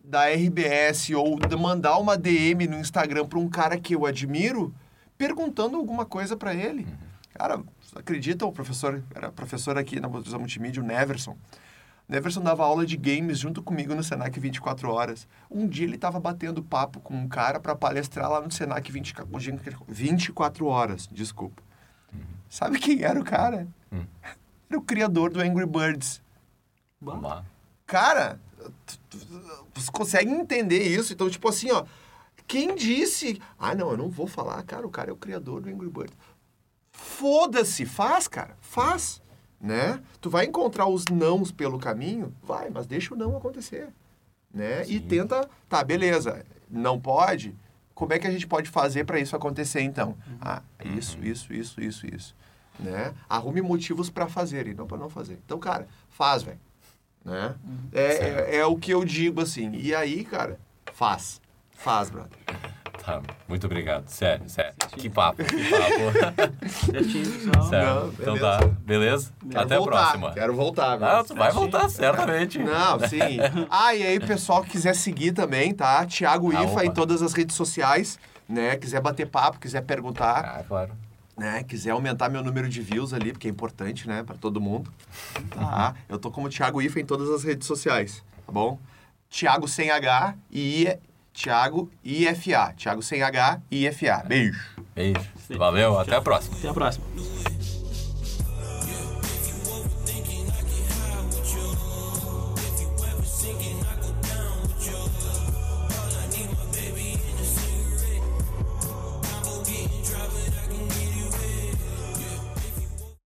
da RBS ou mandar uma DM no Instagram para um cara que eu admiro perguntando alguma coisa para ele. Cara, vocês acreditam, o professor, era professor aqui na Motorização Multimídia, o Neverson. O Neverson dava aula de games junto comigo no Senac 24 horas. Um dia ele estava batendo papo com um cara para palestrar lá no Senac 20, 24 horas, desculpa. Sabe quem era o cara? Hum. Era o criador do Angry Birds. lá. Cara, vocês conseguem entender isso? Então, tipo assim, ó, quem disse, ah, não, eu não vou falar, cara, o cara é o criador do Angry Birds. Foda-se, faz, cara, faz, né? Tu vai encontrar os nãos pelo caminho, vai, mas deixa o não acontecer, né? E Sim. tenta, tá, beleza, não pode, como é que a gente pode fazer para isso acontecer, então? Ah, isso, isso, isso, isso, isso, né? Arrume motivos para fazer e não para não fazer. Então, cara, faz, velho né? É, é, é o que eu digo assim. E aí, cara, faz. Faz, brother. Tá, muito obrigado. Sério, sério. Que papo, que papo. Não, então beleza. tá, beleza? Quero Até voltar, a próxima. Quero voltar, velho. Não, tu vai voltar, certamente. Não, sim. Ah, e aí, pessoal que quiser seguir também, tá? Thiago Ah, Ifa opa. em todas as redes sociais, né? Quiser bater papo, quiser perguntar, Ah, claro. Né? Quiser aumentar meu número de views ali, porque é importante, né? Pra todo mundo. Tá? Eu tô como Thiago Ifa em todas as redes sociais, tá bom? Thiago sem H e I... Thiago IFA. Thiago sem H e IFA. Beijo. Beijo. Valeu, até a próxima. Até a próxima.